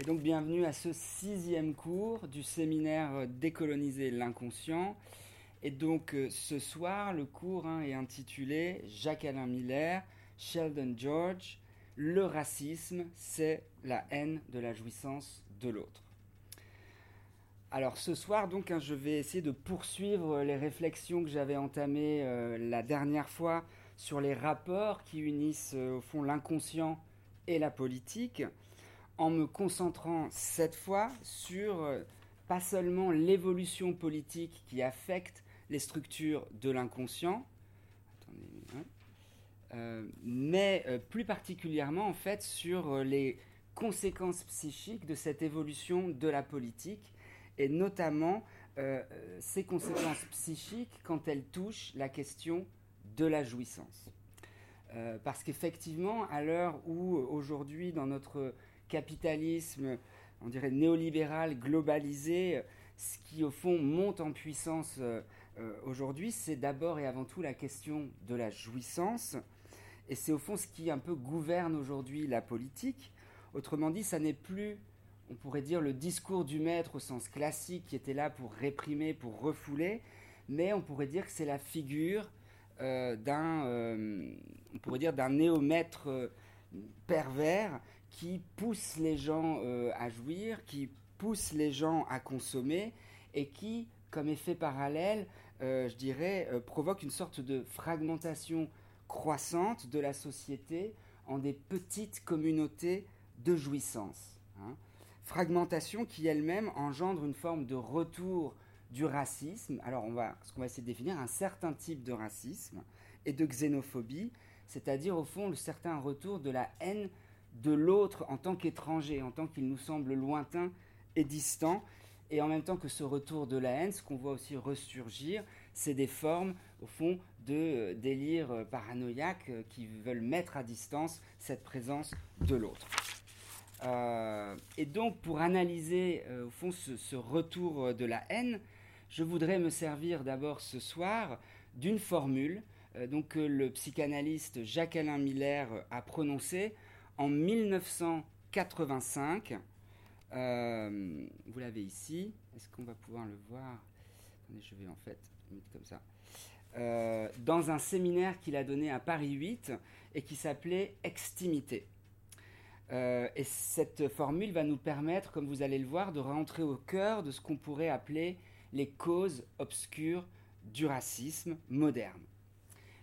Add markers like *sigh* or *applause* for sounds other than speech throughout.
Et donc bienvenue à ce sixième cours du séminaire Décoloniser l'inconscient. Et donc euh, ce soir, le cours hein, est intitulé Jacques-Alain Miller, Sheldon George, Le racisme, c'est la haine de la jouissance de l'autre. Alors ce soir, donc, hein, je vais essayer de poursuivre les réflexions que j'avais entamées euh, la dernière fois sur les rapports qui unissent euh, au fond l'inconscient et la politique, en me concentrant cette fois sur euh, pas seulement l'évolution politique qui affecte les structures de l'inconscient, euh, mais euh, plus particulièrement en fait sur les conséquences psychiques de cette évolution de la politique, et notamment ces conséquences psychiques quand elles touchent la question de la jouissance. parce qu'effectivement, à l'heure où aujourd'hui dans notre capitalisme, on dirait néolibéral, globalisé, ce qui au fond monte en puissance euh, euh, aujourd'hui, c'est d'abord et avant tout la question de la jouissance. Et c'est au fond ce qui un peu gouverne aujourd'hui la politique. Autrement dit, ça n'est plus, on pourrait dire, le discours du maître au sens classique qui était là pour réprimer, pour refouler, mais on pourrait dire que c'est la figure euh, d'un, on pourrait dire, d'un néomètre pervers qui pousse les gens euh, à jouir, qui pousse les gens à consommer et qui, comme effet parallèle, euh, je dirais, euh, provoque une sorte de fragmentation croissante de la société en des petites communautés de jouissance. Hein. Fragmentation qui elle-même engendre une forme de retour du racisme. Alors on va, ce qu'on va essayer de définir, un certain type de racisme et de xénophobie, c'est-à-dire au fond le certain retour de la haine de l'autre en tant qu'étranger, en tant qu'il nous semble lointain et distant. Et en même temps que ce retour de la haine, ce qu'on voit aussi ressurgir, c'est des formes, au fond, de euh, délire euh, paranoïaque euh, qui veulent mettre à distance cette présence de l'autre. et donc, pour analyser, au fond, ce, retour de la haine, je voudrais me servir d'abord ce soir d'une formule donc, que le psychanalyste Jacques-Alain Miller a prononcée en 1985. Euh, vous l'avez ici. Est-ce qu'on va pouvoir le voir? Attendez, je vais en fait comme ça. Euh, dans un séminaire qu'il a donné à Paris 8 et qui s'appelait Extimité. Euh, et cette formule va nous permettre, comme vous allez le voir, de rentrer au cœur de ce qu'on pourrait appeler les causes obscures du racisme moderne.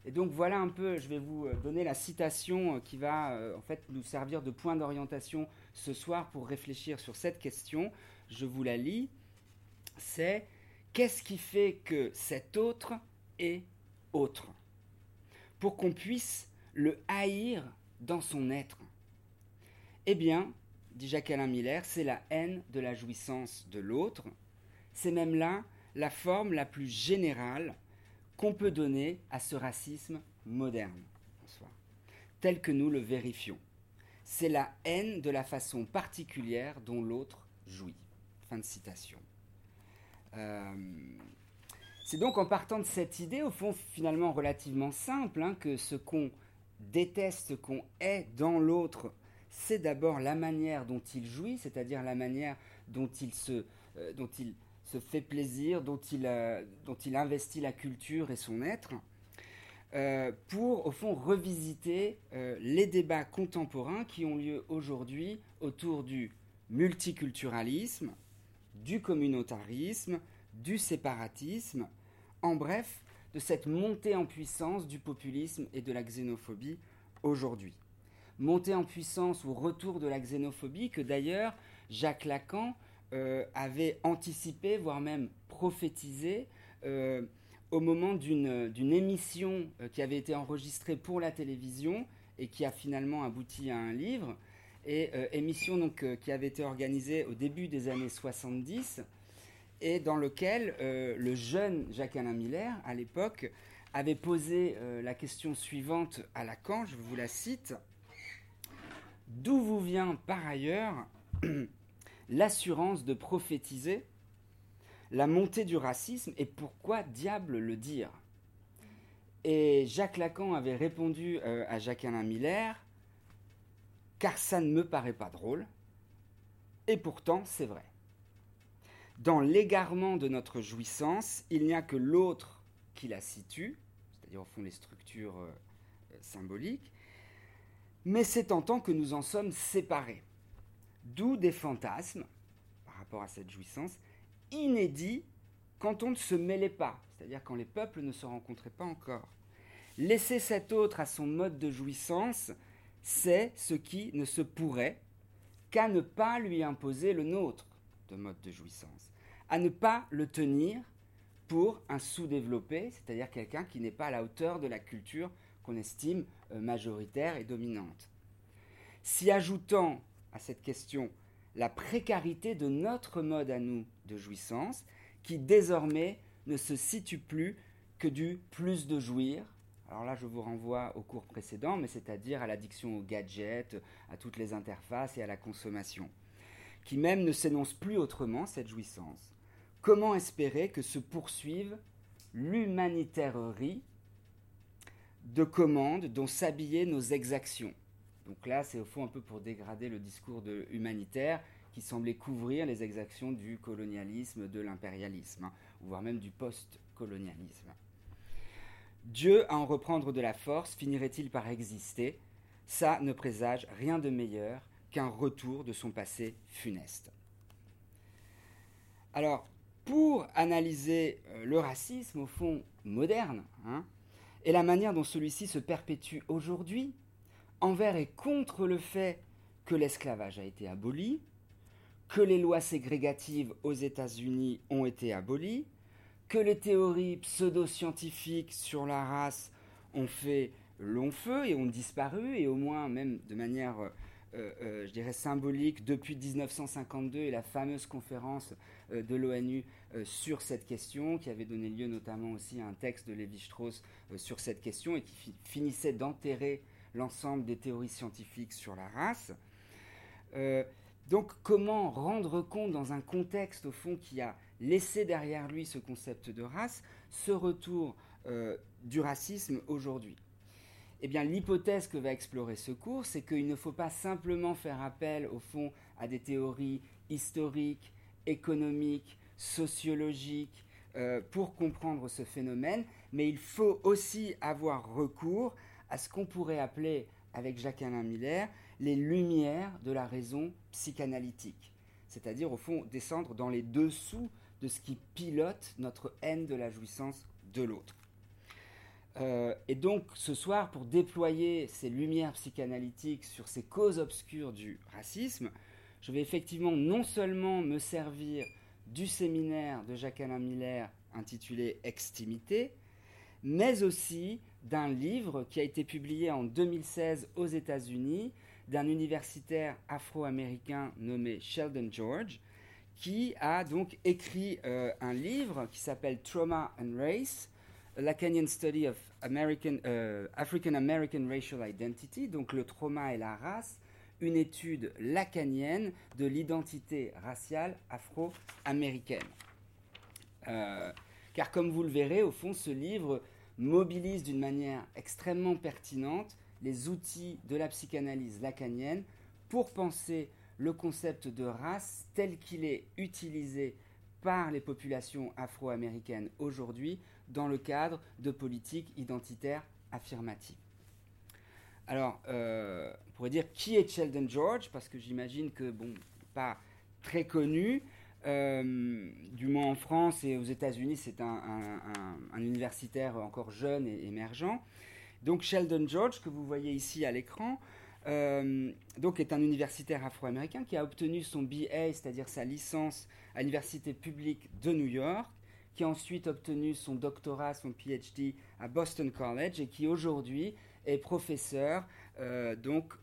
Et donc voilà un peu, je vais vous euh, donner la citation euh, qui va euh, en fait nous servir de point d'orientation ce soir pour réfléchir sur cette question. Je vous la lis. C'est qu'est-ce qui fait que cet autre est autre? Pour qu'on puisse le haïr dans son être. Eh bien, dit Jacques-Alain Miller, c'est la haine de la jouissance de l'autre. C'est même là la forme la plus générale qu'on peut donner à ce racisme moderne, tel que nous le vérifions. C'est la haine de la façon particulière dont l'autre jouit. Fin de citation. Euh, c'est donc en partant de cette idée, au fond finalement relativement simple, hein, que ce qu'on déteste, qu'on est dans l'autre, c'est d'abord la manière dont il jouit, c'est-à-dire la manière dont il se, euh, dont il se fait plaisir, dont il, dont il investit la culture et son être, euh, pour au fond revisiter euh, les débats contemporains qui ont lieu aujourd'hui autour du multiculturalisme, du communautarisme, du séparatisme, en bref, de cette montée en puissance du populisme et de la xénophobie aujourd'hui. Montée en puissance ou retour de la xénophobie que d'ailleurs Jacques Lacan euh, avait anticipé, voire même prophétisé, euh, au moment d'une émission euh, qui avait été enregistrée pour la télévision et qui a finalement abouti à un livre, émission donc, qui avait été organisée au début des années 70, et dans lequel le jeune Jacques-Alain Miller, à l'époque, avait posé la question suivante à Lacan, je vous la cite. D'où vous vient par ailleurs *clears throat* l'assurance de prophétiser la montée du racisme et pourquoi diable le dire Et Jacques Lacan avait répondu euh, à Jacques-Alain Miller car ça ne me paraît pas drôle Et pourtant, c'est vrai. Dans l'égarement de notre jouissance, il n'y a que l'autre qui la situe, c'est-à-dire au fond les structures euh, symboliques, mais c'est en tant que nous en sommes séparés. D'où des fantasmes, par rapport à cette jouissance, inédits quand on ne se mêlait pas, c'est-à-dire quand les peuples ne se rencontraient pas encore. Laisser cet autre à son mode de jouissance, c'est ce qui ne se pourrait qu'à ne pas lui imposer le nôtre de mode de jouissance, à ne pas le tenir pour un sous-développé, c'est-à-dire quelqu'un qui n'est pas à la hauteur de la culture qu'on estime euh, majoritaire et dominante. Si ajoutant à cette question la précarité de notre mode à nous de jouissance, qui désormais ne se situe plus que du plus de jouir. Alors là, je vous renvoie au cours précédent, mais c'est-à-dire à l'addiction aux gadgets, à toutes les interfaces et à la consommation, qui même ne s'énonce plus autrement cette jouissance. Comment espérer que se poursuive l'humanitairerie de commandes dont s'habillaient nos exactions? Donc là, c'est au fond un peu pour dégrader le discours humanitaire qui semblait couvrir les exactions du colonialisme, de l'impérialisme, hein, voire même du post-colonialisme. Dieu, à en reprendre de la force, finirait-il par exister? Ça ne présage rien de meilleur qu'un retour de son passé funeste. Alors, pour analyser euh, le racisme, au fond, moderne, hein, et la manière dont celui-ci se perpétue aujourd'hui, envers et contre le fait que l'esclavage a été aboli, que les lois ségrégatives aux États-Unis ont été abolies, que les théories pseudo-scientifiques sur la race ont fait long feu et ont disparu, et au moins même de manière, euh, euh, je dirais, symbolique, depuis 1952 et la fameuse conférence euh, de l'ONU sur cette question, qui avait donné lieu notamment aussi à un texte de Lévi-Strauss sur cette question, et qui finissait d'enterrer l'ensemble des théories scientifiques sur la race. Donc comment rendre compte dans un contexte au fond qui a laissé derrière lui ce concept de race, ce retour euh, du racisme aujourd'hui? Eh bien l'hypothèse que va explorer ce cours, c'est qu'il ne faut pas simplement faire appel au fond à des théories historiques, économiques, sociologiques, euh, pour comprendre ce phénomène, mais il faut aussi avoir recours à ce qu'on pourrait appeler, avec Jacques-Alain Miller, les lumières de la raison psychanalytique. C'est-à-dire, au fond, descendre dans les dessous de ce qui pilote notre haine de la jouissance de l'autre. Euh, et donc, ce soir, pour déployer ces lumières psychanalytiques sur ces causes obscures du racisme, je vais effectivement non seulement me servir du séminaire de Jacques-Alain Miller intitulé Extimité, mais aussi d'un livre qui a été publié en 2016 aux États-Unis d'un universitaire afro-américain nommé Sheldon George, qui a donc écrit euh, un livre qui s'appelle Trauma and Race, Lacanian Study of American, euh, African American Racial Identity, donc le trauma et la race, une étude lacanienne de l'identité raciale afro-américaine. Euh, car comme vous le verrez, au fond, ce livre mobilise d'une manière extrêmement pertinente les outils de la psychanalyse lacanienne pour penser le concept de race tel qu'il est utilisé par les populations afro-américaines aujourd'hui dans le cadre de politiques identitaires affirmatives. Alors, euh, on pourrait dire qui est Sheldon George, parce que j'imagine que, bon, pas très connu, euh, du moins en France et aux États-Unis, c'est un, universitaire encore jeune et émergent. Donc Sheldon George, que vous voyez ici à l'écran, euh, donc est un universitaire afro-américain qui a obtenu son BA, c'est-à-dire sa licence à l'université publique de New York, qui a ensuite obtenu son doctorat, son PhD à Boston College et qui aujourd'hui est professeur euh, donc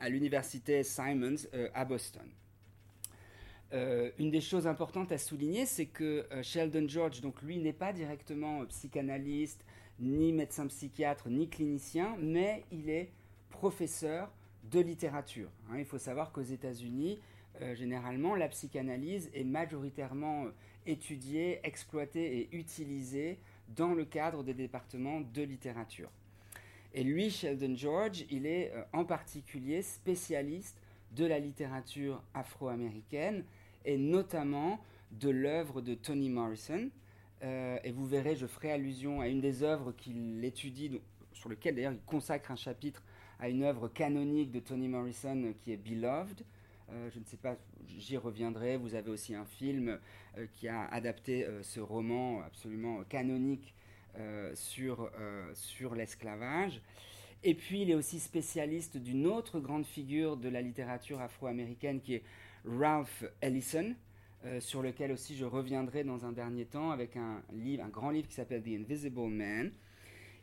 à l'université Simons à Boston. Une des choses importantes à souligner, c'est que Sheldon George, donc lui, n'est pas directement psychanalyste, ni médecin psychiatre, ni clinicien, mais il est professeur de littérature. Hein. il faut savoir qu'aux États-Unis, euh, généralement, la psychanalyse est majoritairement euh, étudiée, exploitée et utilisée dans le cadre des départements de littérature. Et lui, Sheldon George, il est euh, en particulier spécialiste de la littérature afro-américaine et notamment de l'œuvre de Toni Morrison. Euh, et vous verrez, je ferai allusion à une des œuvres qu'il étudie, sur lequel d'ailleurs il consacre un chapitre à une œuvre canonique de Toni Morrison euh, qui est Beloved. Euh, je ne sais pas, j'y reviendrai. Vous avez aussi un film qui a adapté ce roman absolument canonique sur, sur l'esclavage. Et puis il est aussi spécialiste d'une autre grande figure de la littérature afro-américaine qui est Ralph Ellison, euh, sur lequel aussi je reviendrai dans un dernier temps avec un livre, un grand livre qui s'appelle The Invisible Man.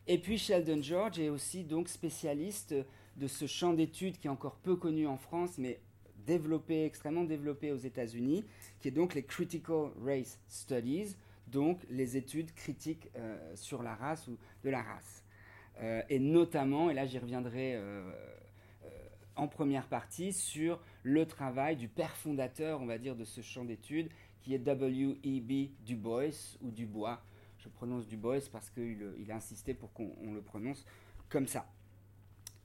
Et puis Sheldon George est aussi donc spécialiste de ce champ d'études qui est encore peu connu en France, mais développé, extrêmement développé aux États-Unis, qui est donc les Critical Race Studies, donc les études critiques euh, sur la race ou de la race. Euh, et notamment, et là j'y reviendrai en première partie sur le travail du père fondateur, on va dire, de ce champ d'études, qui est W.E.B. Du Bois ou Dubois. Je prononce Du Bois parce qu'il il a insisté pour qu'on le prononce comme ça.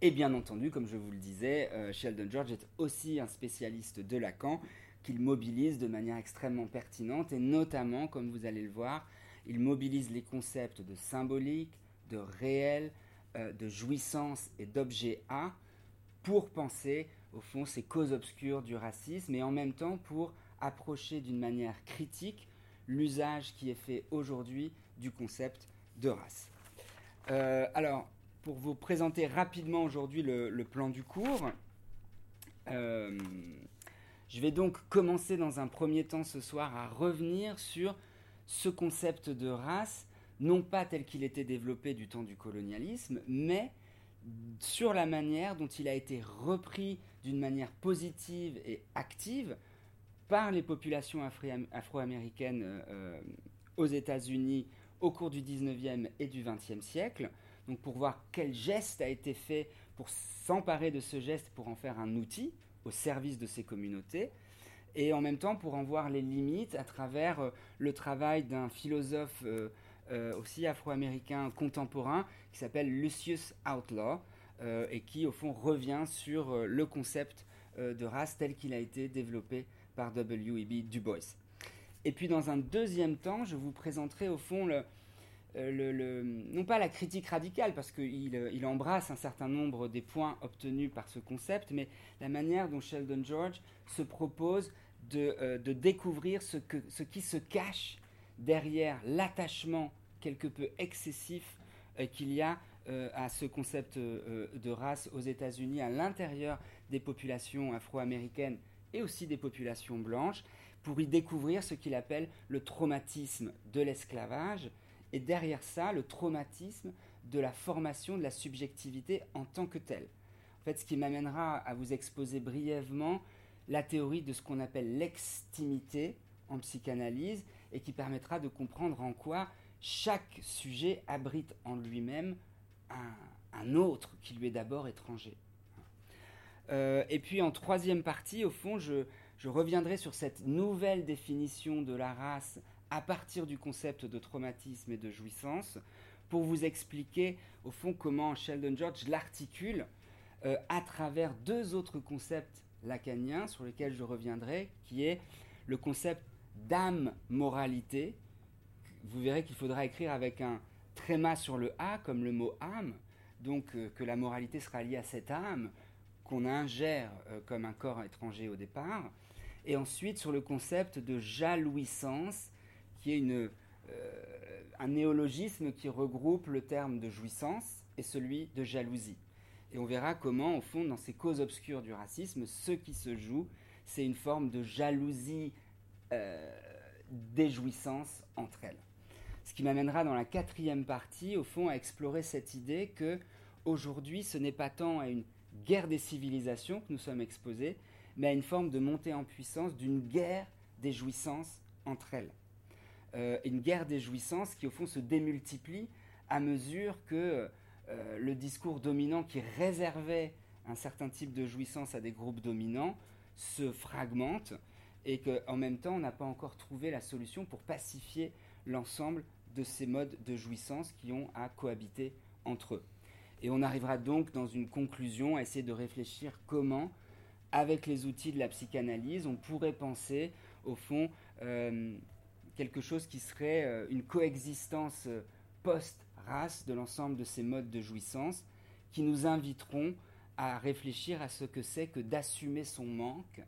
Et bien entendu, comme je vous le disais, euh, Sheldon George est aussi un spécialiste de Lacan qu'il mobilise de manière extrêmement pertinente et notamment, comme vous allez le voir, il mobilise les concepts de symbolique, de réel, euh, de jouissance et d'objet A pour penser, au fond, ces causes obscures du racisme et en même temps pour approcher d'une manière critique l'usage qui est fait aujourd'hui du concept de race. Euh, alors, pour vous présenter rapidement aujourd'hui le, plan du cours, euh, je vais donc commencer dans un premier temps ce soir à revenir sur ce concept de race, non pas tel qu'il était développé du temps du colonialisme, mais sur la manière dont il a été repris d'une manière positive et active par les populations afro-américaines euh, euh, aux États-Unis au cours du 19e et du 20e siècle. Donc pour voir quel geste a été fait pour s'emparer de ce geste pour en faire un outil au service de ces communautés et en même temps pour en voir les limites à travers euh, le travail d'un philosophe aussi afro-américain contemporain qui s'appelle Lucius Outlaw et qui au fond revient sur euh, le concept de race tel qu'il a été développé par W.E.B. Du Bois. Et puis dans un deuxième temps, je vous présenterai au fond non pas la critique radicale, parce qu'il il embrasse un certain nombre des points obtenus par ce concept, mais la manière dont Sheldon George se propose de, découvrir ce, qui se cache derrière l'attachement quelque peu excessif euh, qu'il y a euh, à ce concept euh, de race aux États-Unis, à l'intérieur des populations afro-américaines et aussi des populations blanches, pour y découvrir ce qu'il appelle le traumatisme de l'esclavage, et derrière ça, le traumatisme de la formation de la subjectivité en tant que telle. En fait, ce qui m'amènera à vous exposer brièvement la théorie de ce qu'on appelle l'extimité en psychanalyse, et qui permettra de comprendre en quoi chaque sujet abrite en lui-même un, autre qui lui est d'abord étranger. Euh, et puis en troisième partie, au fond, je, reviendrai sur cette nouvelle définition de la race à partir du concept de traumatisme et de jouissance, pour vous expliquer au fond comment Sheldon George l'articule euh, à travers deux autres concepts lacaniens sur lesquels je reviendrai, qui est le concept d'âme-moralité, vous verrez qu'il faudra écrire avec un tréma sur le A, comme le mot âme, donc euh, que la moralité sera liée à cette âme qu'on ingère euh, comme un corps étranger au départ, et ensuite sur le concept de jalouissance, qui est une, euh, un néologisme qui regroupe le terme de jouissance et celui de jalousie. Et on verra comment, au fond, dans ces causes obscures du racisme, ce qui se joue, c'est une forme de jalousie déjouissance entre elles. Ce qui m'amènera dans la quatrième partie, au fond, à explorer cette idée que aujourd'hui, ce n'est pas tant à une guerre des civilisations que nous sommes exposés, mais à une forme de montée en puissance d'une guerre des jouissances entre elles. Euh, une guerre des jouissances qui, au fond, se démultiplie à mesure que euh, le discours dominant qui réservait un certain type de jouissance à des groupes dominants se fragmente et qu'en même temps, on n'a pas encore trouvé la solution pour pacifier l'ensemble de ces modes de jouissance qui ont à cohabiter entre eux. Et on arrivera donc dans une conclusion à essayer de réfléchir comment avec les outils de la psychanalyse, on pourrait penser, au fond, euh, quelque chose qui serait euh, une coexistence euh, post-race de l'ensemble de ces modes de jouissance qui nous inviteront à réfléchir à ce que c'est que d'assumer son manque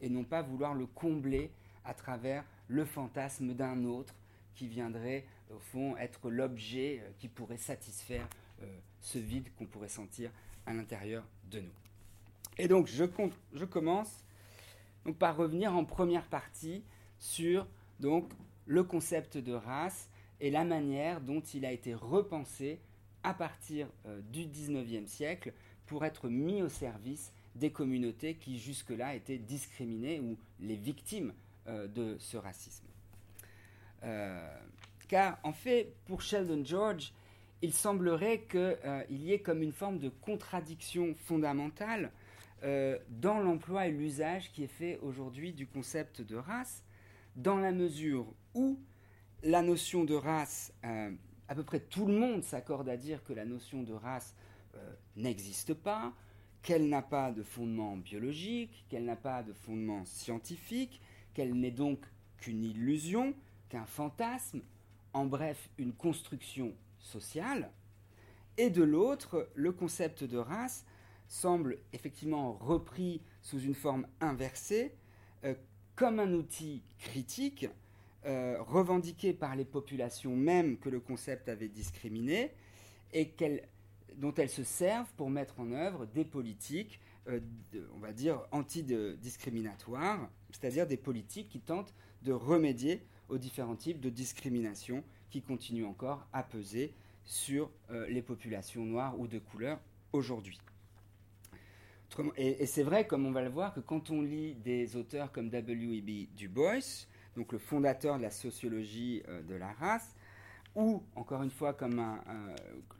et non pas vouloir le combler à travers le fantasme d'un autre qui viendrait, au fond, être l'objet qui pourrait satisfaire ce vide qu'on pourrait sentir à l'intérieur de nous. Et donc, je, commence donc, par revenir en première partie sur donc, le concept de race et la manière dont il a été repensé à partir euh, du 19e siècle pour être mis au service des communautés qui jusque-là étaient discriminées ou les victimes euh, de ce racisme. Euh, car en fait, pour Sheldon George, il semblerait qu'il y ait comme une forme de contradiction fondamentale euh, dans l'emploi et l'usage qui est fait aujourd'hui du concept de race, dans la mesure où la notion de race, euh, à peu près tout le monde s'accorde à dire que la notion de race euh, n'existe pas, qu'elle n'a pas de fondement biologique, qu'elle n'a pas de fondement scientifique, qu'elle n'est donc qu'une illusion, qu'un fantasme, en bref, une construction sociale, et de l'autre, le concept de race semble effectivement repris sous une forme inversée, euh, comme un outil critique, euh, revendiqué par les populations mêmes que le concept avait discriminé, et dont elles se servent pour mettre en œuvre des politiques, euh, on va dire, antidiscriminatoires, c'est-à-dire des politiques qui tentent de remédier aux différents types de discrimination qui continuent encore à peser sur les populations noires ou de couleur aujourd'hui. Et, c'est vrai, comme on va le voir, que quand on lit des auteurs comme W.E.B. Du Bois, donc le fondateur de la sociologie euh, de la race, ou encore une fois comme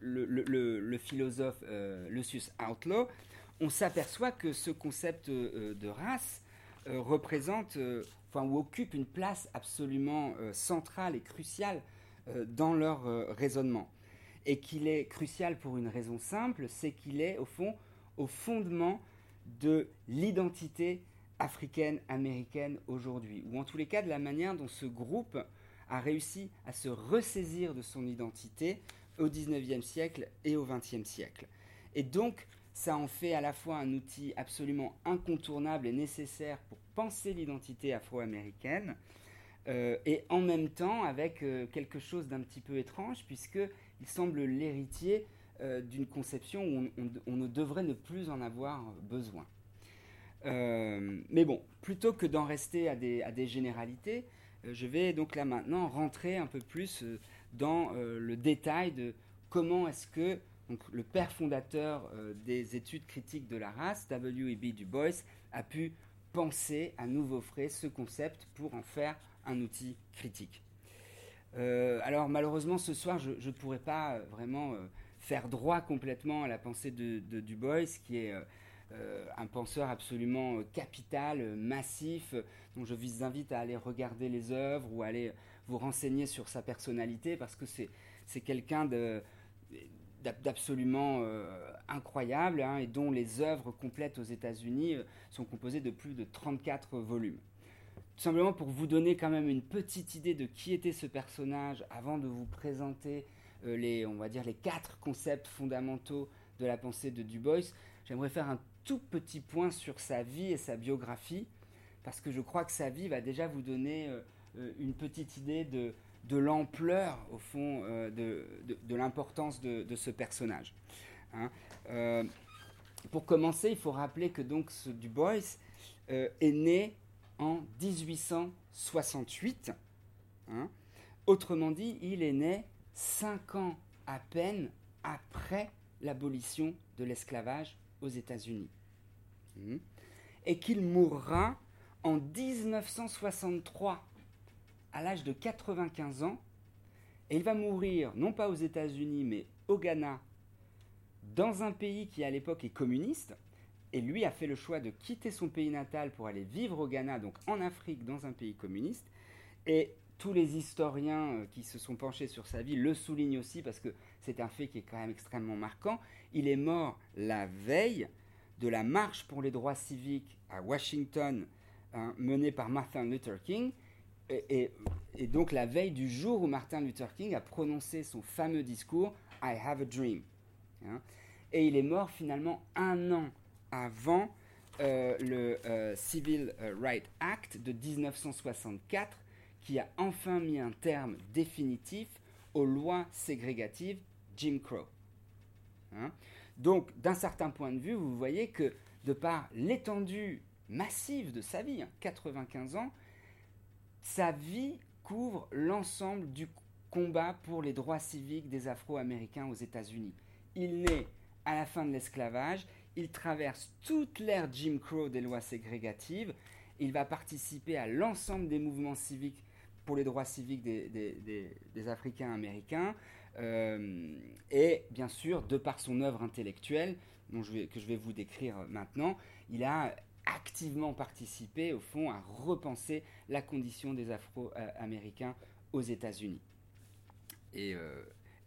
le, philosophe euh, Lucius Outlaw, on s'aperçoit que ce concept euh, de race représente, enfin, ou occupe une place absolument centrale et cruciale dans leur raisonnement. Et qu'il est crucial pour une raison simple, c'est qu'il est au fond au fondement de l'identité africaine-américaine aujourd'hui, ou en tous les cas de la manière dont ce groupe a réussi à se ressaisir de son identité au XIXe siècle et au XXe siècle. Et donc, ça en fait à la fois un outil absolument incontournable et nécessaire pour penser l'identité afro-américaine, euh, et en même temps avec euh, quelque chose d'un petit peu étrange, puisqu'il semble l'héritier euh, d'une conception où on, ne devrait ne plus en avoir besoin. Mais bon, plutôt que d'en rester à des, généralités, je vais donc là maintenant rentrer un peu plus dans le détail de comment est-ce que donc, le père fondateur des études critiques de la race, W.E.B. Du Bois, a pu penser à nouveau frais ce concept pour en faire un outil critique. alors malheureusement ce soir je ne pourrais pas vraiment faire droit complètement à la pensée de, Du Bois, qui est euh, euh, un penseur absolument euh, capital, massif, dont je vous invite à aller regarder les œuvres ou à aller vous renseigner sur sa personnalité, parce que c'est quelqu'un d'absolument incroyable hein, et dont les œuvres complètes aux États-Unis sont composées de plus de 34 volumes. Tout simplement pour vous donner quand même une petite idée de qui était ce personnage avant de vous présenter euh, les, on va dire, les quatre concepts fondamentaux de la pensée de Du Bois, j'aimerais faire un tout petit point sur sa vie et sa biographie, parce que je crois que sa vie va déjà vous donner euh, euh, une petite idée de, de l'ampleur, au fond, de, de, l'importance de, ce personnage. Hein. pour commencer, il faut rappeler que donc Du Bois est né en 1868. Hein. Autrement dit, il est né cinq ans à peine après l'abolition de l'esclavage aux États-Unis. Hmm. Et qu'il mourra en 1963 à l'âge de 95 ans. Et il va mourir non pas aux États-Unis mais au Ghana, dans un pays qui à l'époque est communiste. Et lui a fait le choix de quitter son pays natal pour aller vivre au Ghana, donc en Afrique, dans un pays communiste. Et tous les historiens euh, qui se sont penchés sur sa vie le soulignent aussi parce que c'est un fait qui est quand même extrêmement marquant. Il est mort la veille de la marche pour les droits civiques à Washington hein, menée par Martin Luther King, et, donc la veille du jour où Martin Luther King a prononcé son fameux discours I Have a Dream. Hein. et il est mort finalement un an avant euh, le euh, Civil Rights Act de 1964 qui a enfin mis un terme définitif aux lois ségrégatives Jim Crow. Hein. Donc, d'un certain point de vue, vous voyez que de par l'étendue massive de sa vie, 95 hein, ans, sa vie couvre l'ensemble du combat pour les droits civiques des Afro-Américains aux États-Unis. Il naît à la fin de l'esclavage, il traverse toute l'ère Jim Crow des lois ségrégatives, il va participer à l'ensemble des mouvements civiques pour les droits civiques des, Africains américains, euh, et bien sûr, de par son œuvre intellectuelle, que je vais vous décrire maintenant, il a activement participé, au fond, à repenser la condition des Afro-Américains aux États-Unis. Et, euh,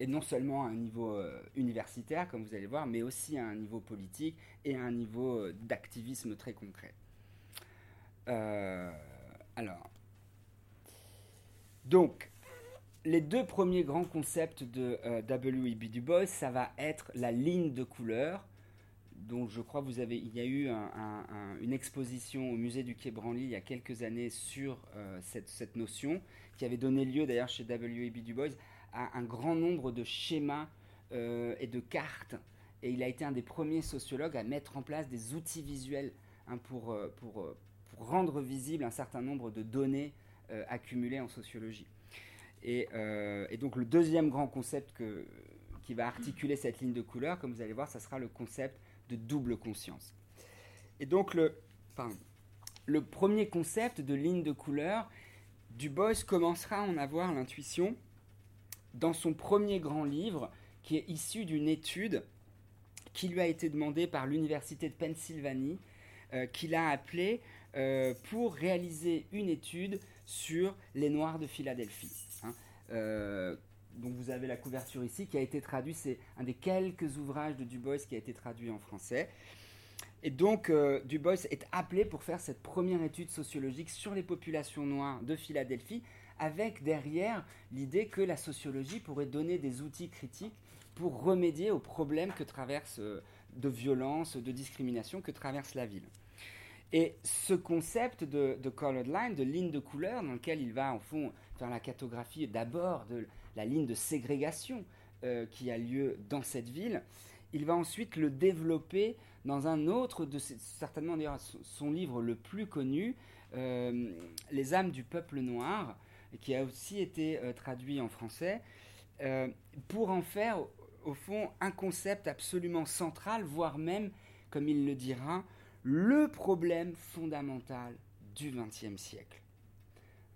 non seulement à un niveau euh, universitaire, comme vous allez voir, mais aussi à un niveau politique et à un niveau d'activisme très concret. alors, donc, les deux premiers grands concepts de euh, W.E.B. Du Bois, ça va être la ligne de couleur. Donc, je crois vous avez, il y a eu une exposition au musée du Quai Branly il y a quelques années sur euh, cette, notion, qui avait donné lieu d'ailleurs chez W.E.B. Du Bois à un grand nombre de schémas euh, et de cartes. Et il a été un des premiers sociologues à mettre en place des outils visuels hein, pour, pour, rendre visible un certain nombre de données accumulées en sociologie. Euh, et, donc le deuxième grand concept qui va articuler cette ligne de couleur, comme vous allez voir, ça sera le concept de double conscience. Et donc le, premier concept de ligne de couleur, Du Bois commencera à en avoir l'intuition dans son premier grand livre, qui est issu d'une étude qui lui a été demandée par l'Université de Pennsylvanie, euh, qu'il a appelée euh, pour réaliser une étude sur les Noirs de Philadelphie. Euh, donc vous avez la couverture ici qui a été traduit, c'est un des quelques ouvrages de Du Bois qui a été traduit en français. Et donc euh, Du Bois est appelé pour faire cette première étude sociologique sur les populations noires de Philadelphie, avec derrière l'idée que la sociologie pourrait donner des outils critiques pour remédier aux problèmes que traverse euh, de violence, de discrimination que traverse la ville. Et ce concept de, de, colored line, de ligne de couleur, dans lequel il va en fond faire la cartographie d'abord de la ligne de ségrégation euh, qui a lieu dans cette ville, il va ensuite le développer dans un autre de certainement d'ailleurs son livre le plus connu, euh, Les âmes du peuple noir, qui a aussi été euh, traduit en français, pour en faire au fond un concept absolument central, voire même, comme il le dira, le problème fondamental du XXe siècle.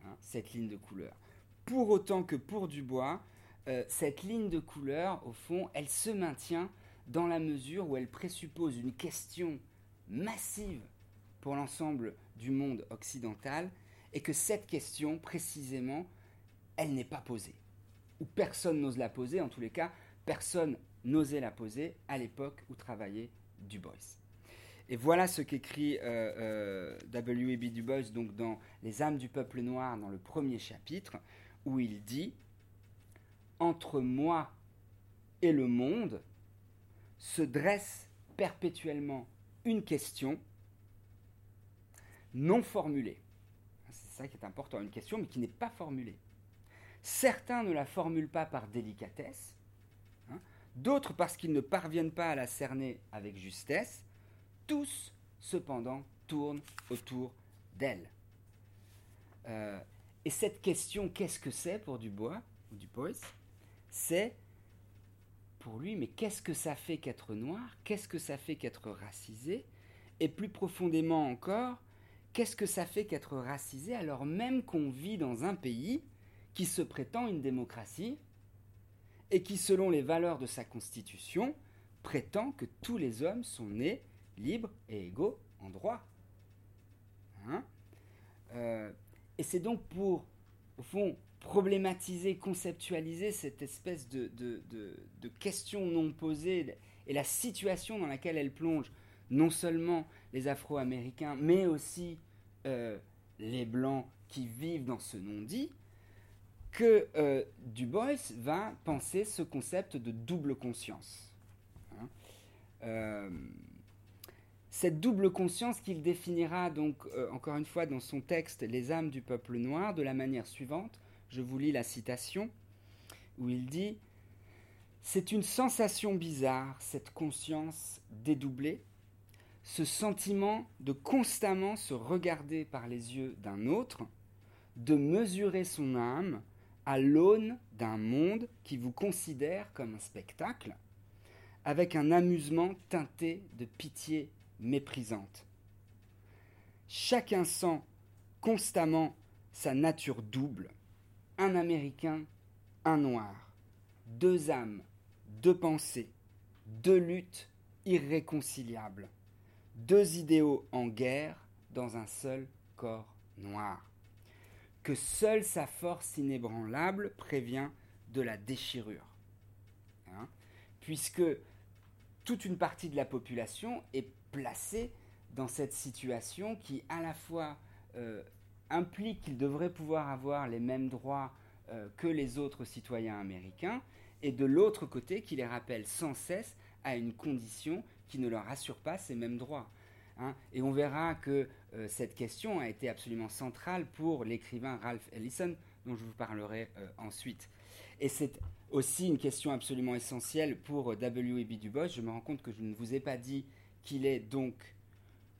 Hein, cette ligne de couleur. Pour autant que pour Dubois, euh, cette ligne de couleur, au fond, elle se maintient dans la mesure où elle présuppose une question massive pour l'ensemble du monde occidental et que cette question, précisément, elle n'est pas posée. Ou personne n'ose la poser, en tous les cas, personne n'osait la poser à l'époque où travaillait Dubois. Et voilà ce qu'écrit euh, euh, W.E.B. Du Bois donc dans Les âmes du peuple noir, dans le premier chapitre, où il dit Entre moi et le monde se dresse perpétuellement une question non formulée. C'est ça qui est important, une question mais qui n'est pas formulée. Certains ne la formulent pas par délicatesse, hein, d'autres parce qu'ils ne parviennent pas à la cerner avec justesse, tous, cependant, tournent autour d'elle. Euh, et cette question, qu'est-ce que c'est pour Dubois, ou Dubois C'est pour lui, mais qu'est-ce que ça fait qu'être noir Qu'est-ce que ça fait qu'être racisé Et plus profondément encore, qu'est-ce que ça fait qu'être racisé alors même qu'on vit dans un pays qui se prétend une démocratie et qui, selon les valeurs de sa constitution, prétend que tous les hommes sont nés libres et égaux en droit. Hein? Euh, et c'est donc pour, au fond, problématiser, conceptualiser cette espèce de, de, question non posée et la situation dans laquelle elle plonge non seulement les Afro-Américains, mais aussi les Blancs qui vivent dans ce non-dit, que Du Bois va penser ce concept de double conscience. Hein. Cette double conscience qu'il définira donc euh, encore une fois dans son texte Les âmes du peuple noir de la manière suivante. Je vous lis la citation où il dit C'est une sensation bizarre, cette conscience dédoublée, ce sentiment de constamment se regarder par les yeux d'un autre, de mesurer son âme à l'aune d'un monde qui vous considère comme un spectacle, avec un amusement teinté de pitié méprisante. Chacun sent constamment sa nature double, un Américain, un Noir, deux âmes, deux pensées, deux luttes irréconciliables, deux idéaux en guerre dans un seul corps noir, que seule sa force inébranlable prévient de la déchirure. Hein, puisque toute une partie de la population est placé dans cette situation qui à la fois euh, implique qu'il devrait pouvoir avoir les mêmes droits euh, que les autres citoyens américains, et de l'autre côté qui les rappelle sans cesse à une condition qui ne leur assure pas ces mêmes droits. Hein. Et on verra que euh, cette question a été absolument centrale pour l'écrivain Ralph Ellison, dont je vous parlerai ensuite. Et c'est aussi une question absolument essentielle pour W.E.B. Du Bois. Je me rends compte que je ne vous ai pas dit qu'il est donc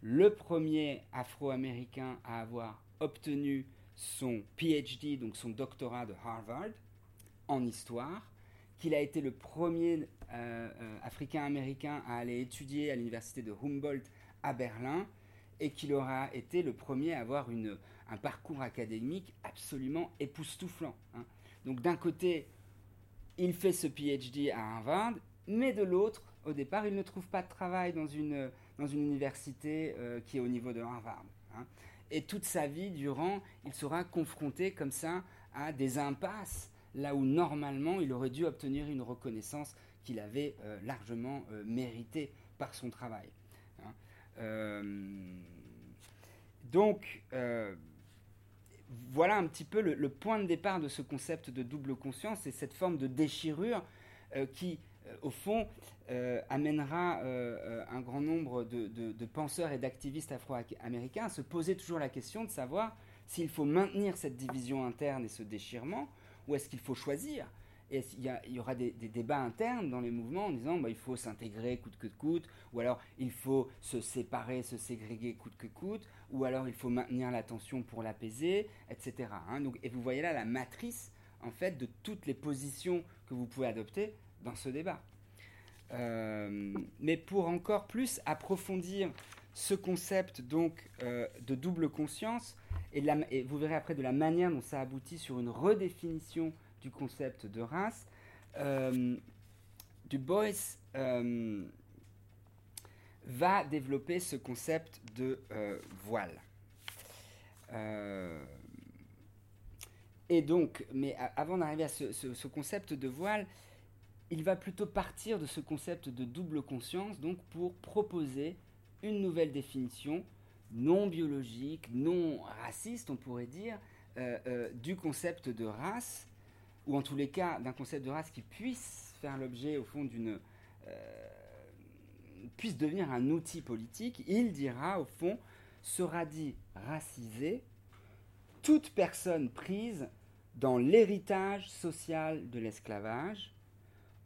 le premier afro-américain à avoir obtenu son PhD, donc son doctorat de Harvard, en histoire, qu'il a été le premier euh, euh, africain-américain à aller étudier à l'université de Humboldt à Berlin, et qu'il aura été le premier à avoir une, un parcours académique absolument époustouflant. Hein. Donc d'un côté, il fait ce PhD à Harvard, mais de l'autre, au départ, il ne trouve pas de travail dans une, dans une université euh, qui est au niveau de Harvard. Hein. Et toute sa vie, durant, il sera confronté comme ça à des impasses, là où normalement il aurait dû obtenir une reconnaissance qu'il avait euh, largement euh, méritée par son travail. Hein. donc, voilà un petit peu le, point de départ de ce concept de double conscience et cette forme de déchirure qui au fond, euh, amènera euh, un grand nombre de, penseurs et d'activistes afro-américains à se poser toujours la question de savoir s'il faut maintenir cette division interne et ce déchirement, ou est-ce qu'il faut choisir? Et il y, aura des, débats internes dans les mouvements en disant bah, il faut s'intégrer coûte que coûte, ou alors il faut se séparer, se ségréguer coûte que coûte, ou alors il faut maintenir la tension pour l'apaiser, etc. Hein. et vous voyez là la matrice en fait de toutes les positions que vous pouvez adopter dans ce débat. Euh, mais pour encore plus approfondir ce concept donc euh, de double conscience, et, vous verrez après de la manière dont ça aboutit sur une redéfinition du concept de race, euh, Du Bois va développer ce concept de voile. et donc, mais avant d'arriver à ce, concept de voile, il va plutôt partir de ce concept de double conscience, donc pour proposer une nouvelle définition non biologique, non raciste, on pourrait dire, euh, euh, du concept de race, ou en tous les cas d'un concept de race qui puisse faire l'objet, au fond, d'une. Euh, puisse devenir un outil politique. Il dira, au fond, sera dit racisé toute personne prise dans l'héritage social de l'esclavage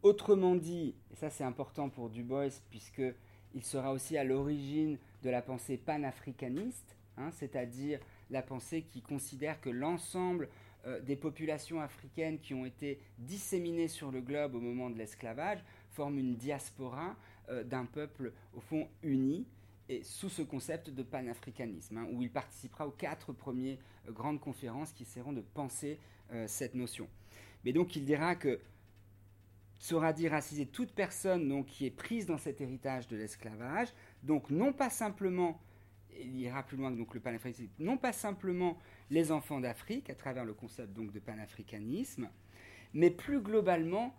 Autrement dit, et ça c'est important pour Du Bois, puisqu'il sera aussi à l'origine de la pensée panafricaniste, hein, c'est-à-dire la pensée qui considère que l'ensemble euh, des populations africaines qui ont été disséminées sur le globe au moment de l'esclavage forment une diaspora euh, d'un peuple au fond uni, et sous ce concept de panafricanisme, hein, où il participera aux quatre premières euh, grandes conférences qui essaieront de penser cette notion. Mais donc il dira que sera dit toute personne donc, qui est prise dans cet héritage de l'esclavage, donc non pas simplement, il ira plus loin donc le panafricanisme, non pas simplement les enfants d'Afrique à travers le concept donc de panafricanisme, mais plus globalement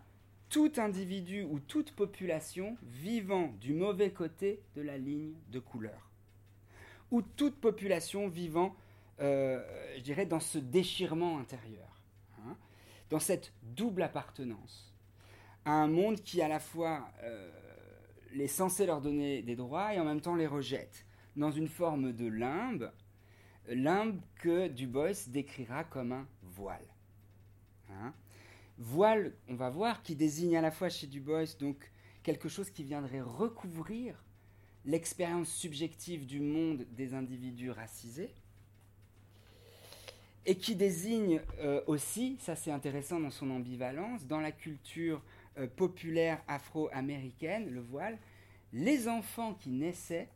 tout individu ou toute population vivant du mauvais côté de la ligne de couleur, ou toute population vivant, euh, je dirais, dans ce déchirement intérieur, hein, dans cette double appartenance à un monde qui à la fois euh, est censé leur donner des droits et en même temps les rejette, dans une forme de limbe, limbe que Du Bois décrira comme un voile. Hein voile, on va voir, qui désigne à la fois chez Du Bois donc quelque chose qui viendrait recouvrir l'expérience subjective du monde des individus racisés, et qui désigne euh, aussi, ça c'est intéressant dans son ambivalence, dans la culture euh, populaire afro-américaine, le voile, les enfants qui naissaient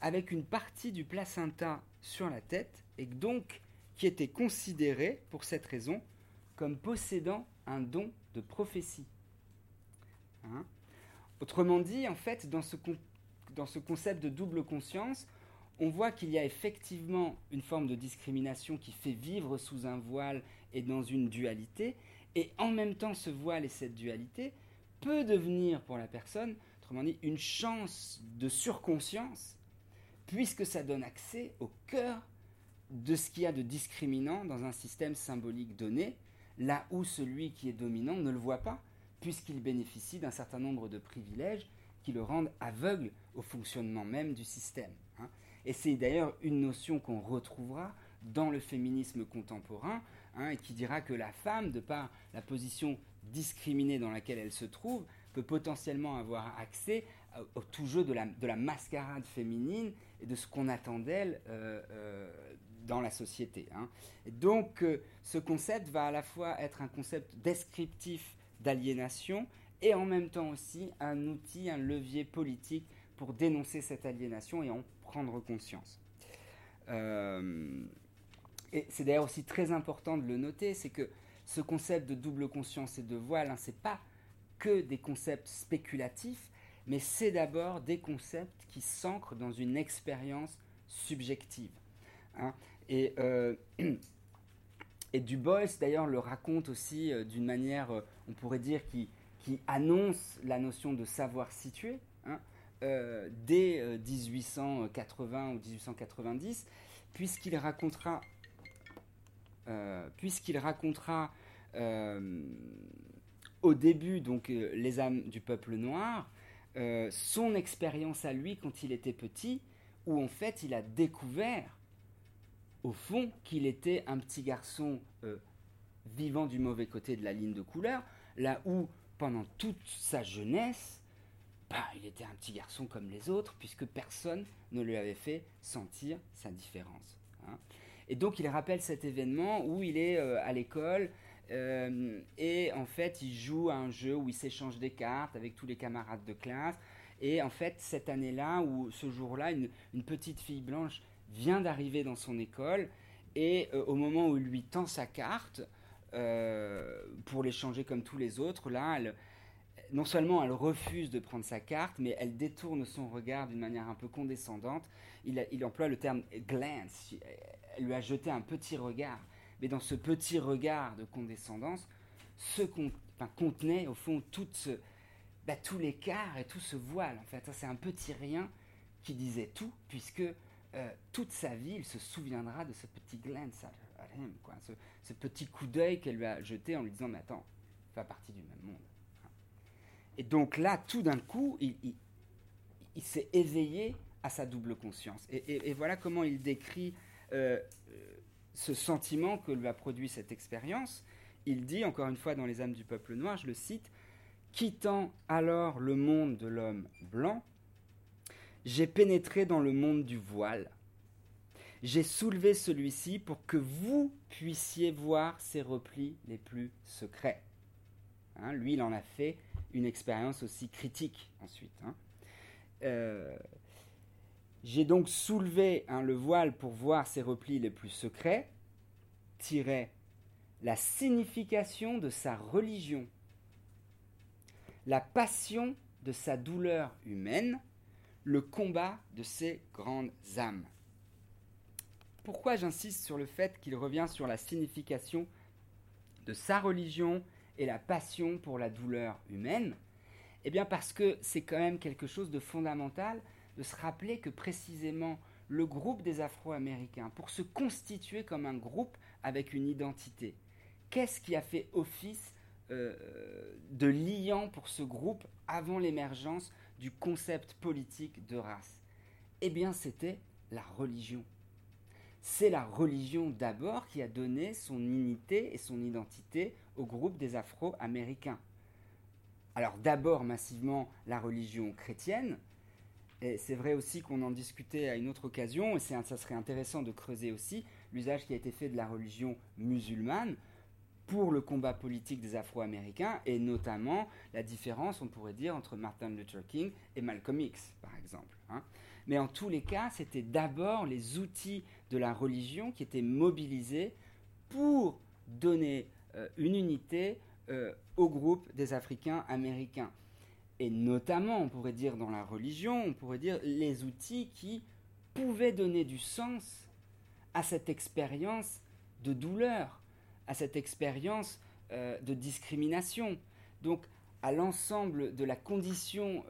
avec une partie du placenta sur la tête et donc qui étaient considérés, pour cette raison, comme possédant un don de prophétie. Hein? Autrement dit, en fait, dans ce, dans ce concept de double conscience, on voit qu'il y a effectivement une forme de discrimination qui fait vivre sous un voile et dans une dualité, et en même temps ce voile et cette dualité peut devenir pour la personne, autrement dit, une chance de surconscience, puisque ça donne accès au cœur de ce qu'il y a de discriminant dans un système symbolique donné, là où celui qui est dominant ne le voit pas, puisqu'il bénéficie d'un certain nombre de privilèges qui le rendent aveugle au fonctionnement même du système. Hein. Et c'est d'ailleurs une notion qu'on retrouvera dans le féminisme contemporain, hein, et qui dira que la femme, de par la position discriminée dans laquelle elle se trouve, peut potentiellement avoir accès au, tout jeu de la, mascarade féminine et de ce qu'on attend d'elle euh, euh, dans la société. Hein. donc euh, ce concept va à la fois être un concept descriptif d'aliénation et en même temps aussi un outil, un levier politique pour dénoncer cette aliénation et en prendre conscience. Et c'est d'ailleurs aussi très important de le noter, c'est que ce concept de double conscience et de voile, hein, ce n'est pas que des concepts spéculatifs, mais c'est d'abord des concepts qui s'ancrent dans une expérience subjective. Hein. Et, euh, *clears throat* et Du Bois, d'ailleurs, le raconte aussi euh, d'une manière, euh, on pourrait dire, qui, qui, annonce la notion de savoir situé, hein, dès 1880 ou 1890, puisqu'il racontera, puisqu'il racontera au début donc les âmes du peuple noir, son expérience à lui quand il était petit, où en fait il a découvert au fond qu'il était un petit garçon euh, vivant du mauvais côté de la ligne de couleur, là où pendant toute sa jeunesse, bah, il était un petit garçon comme les autres, puisque personne ne lui avait fait sentir sa différence. Hein. Et donc il rappelle cet événement où il est euh, à l'école euh, et en fait il joue à un jeu où il s'échange des cartes avec tous les camarades de classe. Et en fait cette année-là, ou ce jour-là, une petite fille blanche vient d'arriver dans son école et euh, au moment où il lui tend sa carte pour l'échanger comme tous les autres, là, non seulement elle refuse de prendre sa carte, mais elle détourne son regard d'une manière un peu condescendante. Il, emploie le terme glance. Lui a jeté un petit regard. Mais dans ce petit regard de condescendance, ce contenait au fond bah, tout l'écart et tout ce voile. En fait, c'est un petit rien qui disait tout, puisque euh, toute sa vie, il se souviendra de ce petit glance à, him, ce, petit coup d'œil qu'elle lui a jeté en lui disant Mais attends, tu fais partie du même monde. Et donc là, tout d'un coup, il, s'est éveillé à sa double conscience. Et, voilà comment il décrit euh, ce sentiment que lui a produit cette expérience. Il dit, encore une fois, dans Les âmes du peuple noir, je le cite Quittant alors le monde de l'homme blanc, j'ai pénétré dans le monde du voile. J'ai soulevé celui-ci pour que vous puissiez voir ses replis les plus secrets. Hein, lui, il en a fait une expérience aussi critique ensuite. Hein. Euh, j'ai donc soulevé hein, le voile pour voir ses replis les plus secrets, tiré la signification de sa religion, la passion de sa douleur humaine, le combat de ces grandes âmes. Pourquoi j'insiste sur le fait qu'il revient sur la signification de sa religion et la passion pour la douleur humaine? Eh bien parce que c'est quand même quelque chose de fondamental de se rappeler que précisément le groupe des Afro-Américains, pour se constituer comme un groupe avec une identité, qu'est-ce qui a fait office euh, de liant pour ce groupe avant l'émergence du concept politique de race? Eh bien c'était la religion. C'est la religion d'abord qui a donné son unité et son identité au groupe des Afro-Américains. Alors d'abord massivement la religion chrétienne, et c'est vrai aussi qu'on en discutait à une autre occasion, et ça serait intéressant de creuser aussi l'usage qui a été fait de la religion musulmane pour le combat politique des Afro-Américains, et notamment la différence, on pourrait dire, entre Martin Luther King et Malcolm X, par exemple. Hein. Mais en tous les cas, c'était d'abord les outils de la religion qui étaient mobilisés pour donner euh, une unité euh, au groupe des Africains américains. Et notamment, on pourrait dire dans la religion, on pourrait dire les outils qui pouvaient donner du sens à cette expérience de douleur, à cette expérience euh, de discrimination. Donc, à l'ensemble de la condition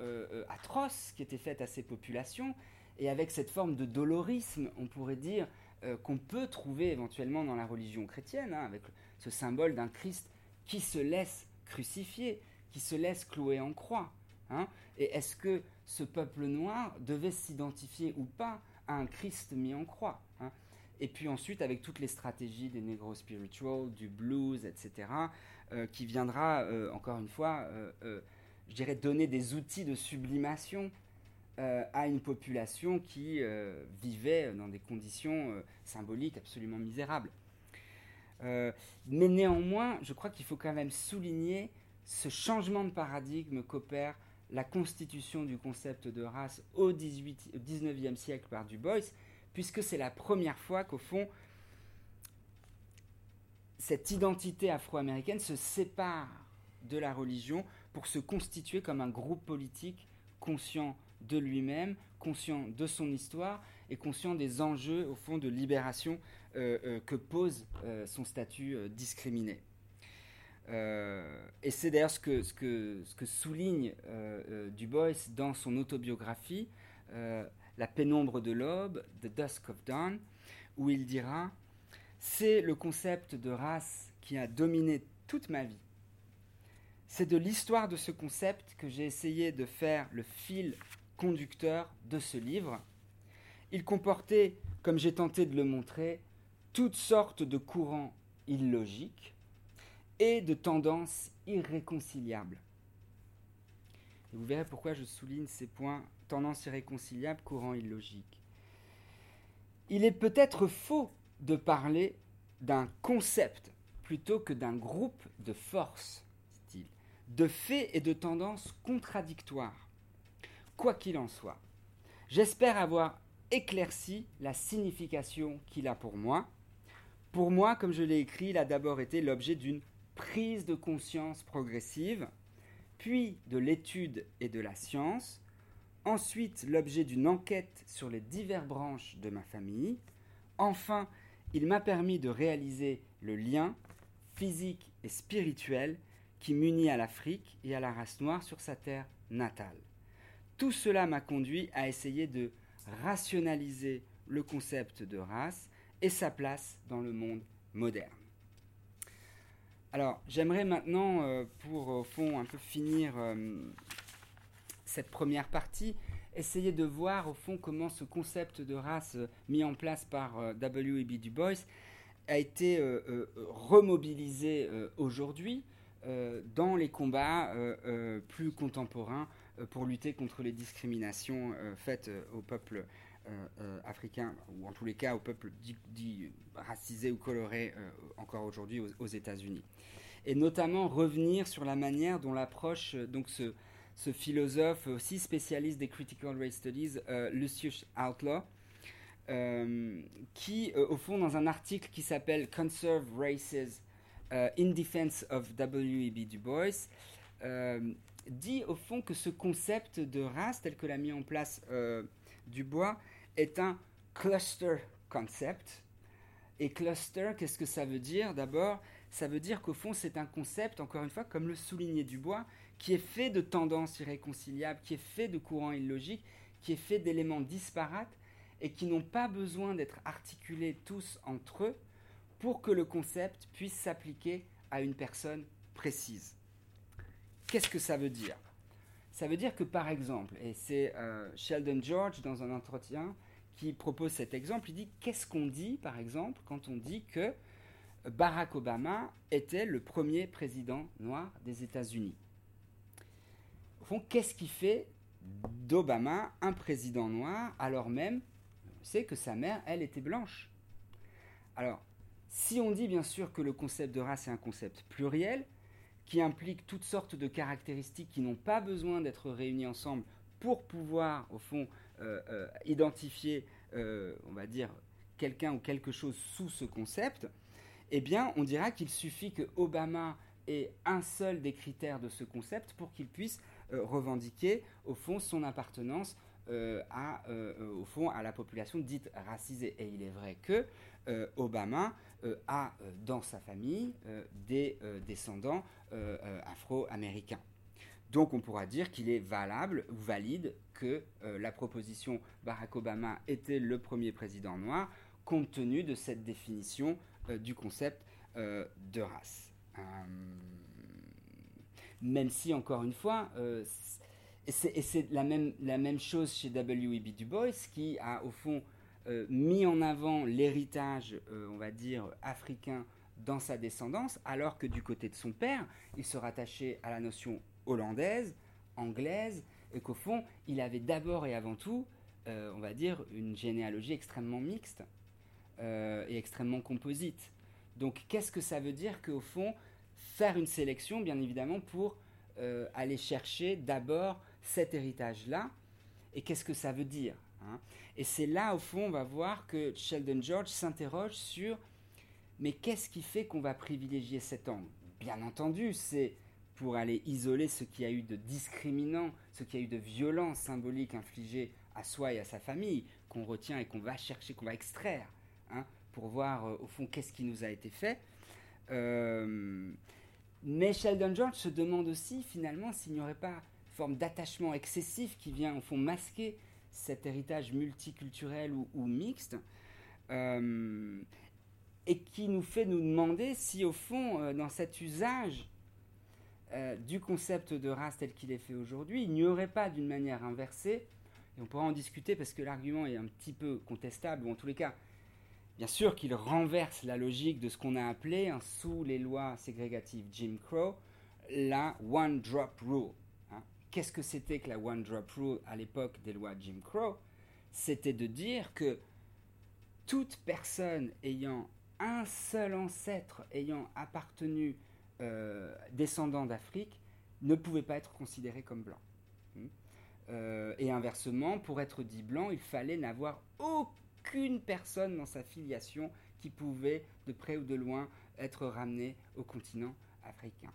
atroce qui était faite à ces populations, et avec cette forme de dolorisme, on pourrait dire, euh, qu'on peut trouver éventuellement dans la religion chrétienne, hein, avec ce symbole d'un Christ qui se laisse crucifier, qui se laisse clouer en croix. Hein. Et est-ce que ce peuple noir devait s'identifier ou pas à un Christ mis en croix hein. Et puis ensuite, avec toutes les stratégies des negro spirituals, du blues, etc., euh, qui viendra, euh, encore une fois, je dirais, donner des outils de sublimation euh, à une population qui euh, vivait dans des conditions euh, symboliques absolument misérables. mais néanmoins, je crois qu'il faut quand même souligner ce changement de paradigme qu'opère la constitution du concept de race au, 18, au 19e siècle par Du Bois, puisque c'est la première fois qu'au fond, cette identité afro-américaine se sépare de la religion pour se constituer comme un groupe politique conscient de lui-même, conscient de son histoire et conscient des enjeux, au fond, de libération euh, euh, que pose euh, son statut discriminé. Et c'est d'ailleurs ce que, ce, que, ce que, souligne Du Bois dans son autobiographie, La pénombre de l'aube, The Dusk of Dawn, où il dira C'est le concept de race qui a dominé toute ma vie. C'est de l'histoire de ce concept que j'ai essayé de faire le fil conducteur de ce livre. Il comportait, comme j'ai tenté de le montrer, toutes sortes de courants illogiques et de tendances irréconciliables. Et vous verrez pourquoi je souligne ces points tendances irréconciliables, courants illogiques. Il est peut-être faux de parler d'un concept plutôt que d'un groupe de forces, dit-il, de faits et de tendances contradictoires Quoi qu'il en soit, j'espère avoir éclairci la signification qu'il a pour moi. Pour moi, comme je l'ai écrit, il a d'abord été l'objet d'une prise de conscience progressive, puis de l'étude et de la science, ensuite l'objet d'une enquête sur les diverses branches de ma famille, enfin il m'a permis de réaliser le lien physique et spirituel qui m'unit à l'Afrique et à la race noire sur sa terre natale. Tout cela m'a conduit à essayer de rationaliser le concept de race et sa place dans le monde moderne. Alors, j'aimerais maintenant, euh, pour au fond un peu finir euh, cette première partie, essayer de voir au fond comment ce concept de race euh, mis en place par W.E.B. Du Bois a été remobilisé aujourd'hui dans les combats plus contemporains pour lutter contre les discriminations faites au peuple africain, ou en tous les cas au peuple dit, racisé ou coloré encore aujourd'hui aux, États-Unis. Et notamment revenir sur la manière dont l'approche, donc ce, ce, philosophe aussi spécialiste des Critical Race Studies, Lucius Outlaw, qui, au fond, dans un article qui s'appelle Conserve Races in Defense of W.E.B. Du Bois, dit au fond que ce concept de race, tel que l'a mis en place euh, Dubois, est un cluster concept. Et cluster, qu'est-ce que ça veut dire D'abord, ça veut dire qu'au fond, c'est un concept, encore une fois, comme le souligné Dubois, qui est fait de tendances irréconciliables, qui est fait de courants illogiques, qui est fait d'éléments disparates et qui n'ont pas besoin d'être articulés tous entre eux pour que le concept puisse s'appliquer à une personne précise. Qu'est-ce que ça veut dire? Ça veut dire que par exemple, et c'est euh, Sheldon George dans un entretien qui propose cet exemple, il dit qu'est-ce qu'on dit par exemple quand on dit que Barack Obama était le premier président noir des États-Unis? Au fond, qu'est-ce qui fait d'Obama un président noir alors même c'est que sa mère, elle, était blanche? Alors, si on dit bien sûr que le concept de race est un concept pluriel, qui implique toutes sortes de caractéristiques qui n'ont pas besoin d'être réunies ensemble pour pouvoir, au fond, identifier, euh, on va dire, quelqu'un ou quelque chose sous ce concept, eh bien, on dira qu'il suffit que Obama ait un seul des critères de ce concept pour qu'il puisse revendiquer, au fond, son appartenance à la population dite racisée. Et il est vrai que Obama a dans sa famille des descendants afro-américains. Donc on pourra dire qu'il est valable ou valide que la proposition Barack Obama était le premier président noir compte tenu de cette définition euh, du concept euh, de race. Euh, même si, encore une fois, et c'est la même, la même chose chez W.E.B. Du Bois, qui a au fond mis en avant l'héritage, on va dire, africain dans sa descendance, alors que du côté de son père, il se rattachait à la notion hollandaise, anglaise, et qu'au fond, il avait d'abord et avant tout, on va dire, une généalogie extrêmement mixte. Euh, et extrêmement composite. Donc qu'est-ce que ça veut dire qu'au fond, faire une sélection, bien évidemment, pour euh, aller chercher d'abord cet héritage-là, et qu'est-ce que ça veut dire hein? Et c'est là, au fond, on va voir que Sheldon George s'interroge sur, mais qu'est-ce qui fait qu'on va privilégier cet angle? Bien entendu, c'est pour aller isoler ce qui a eu de discriminant, ce qui a eu de violence symbolique infligée à soi et à sa famille, qu'on retient et qu'on va chercher, qu'on va extraire. Hein, pour voir euh, au fond qu'est-ce qui nous a été fait. Euh, mais Sheldon George se demande aussi finalement s'il n'y aurait pas forme d'attachement excessif qui vient au fond masquer cet héritage multiculturel ou, mixte. Euh, et qui nous fait nous demander si au fond, dans cet usage du concept de race tel qu'il est fait aujourd'hui, il n'y aurait pas d'une manière inversée, et on pourra en discuter parce que l'argument est un petit peu contestable, ou en tous les cas, Bien sûr qu'il renverse la logique de ce qu'on a appelé, sous les lois ségrégatives Jim Crow, la One Drop Rule. Hein. Qu'est-ce que c'était que la One Drop Rule à l'époque des lois Jim Crow? C'était de dire que toute personne ayant un seul ancêtre ayant appartenu euh, descendant d'Afrique ne pouvait pas être considéré comme blanc. Hein. Euh, et inversement, pour être dit blanc, il fallait n'avoir aucun qu'une personne dans sa filiation qui pouvait, de près ou de loin, être ramenée au continent africain.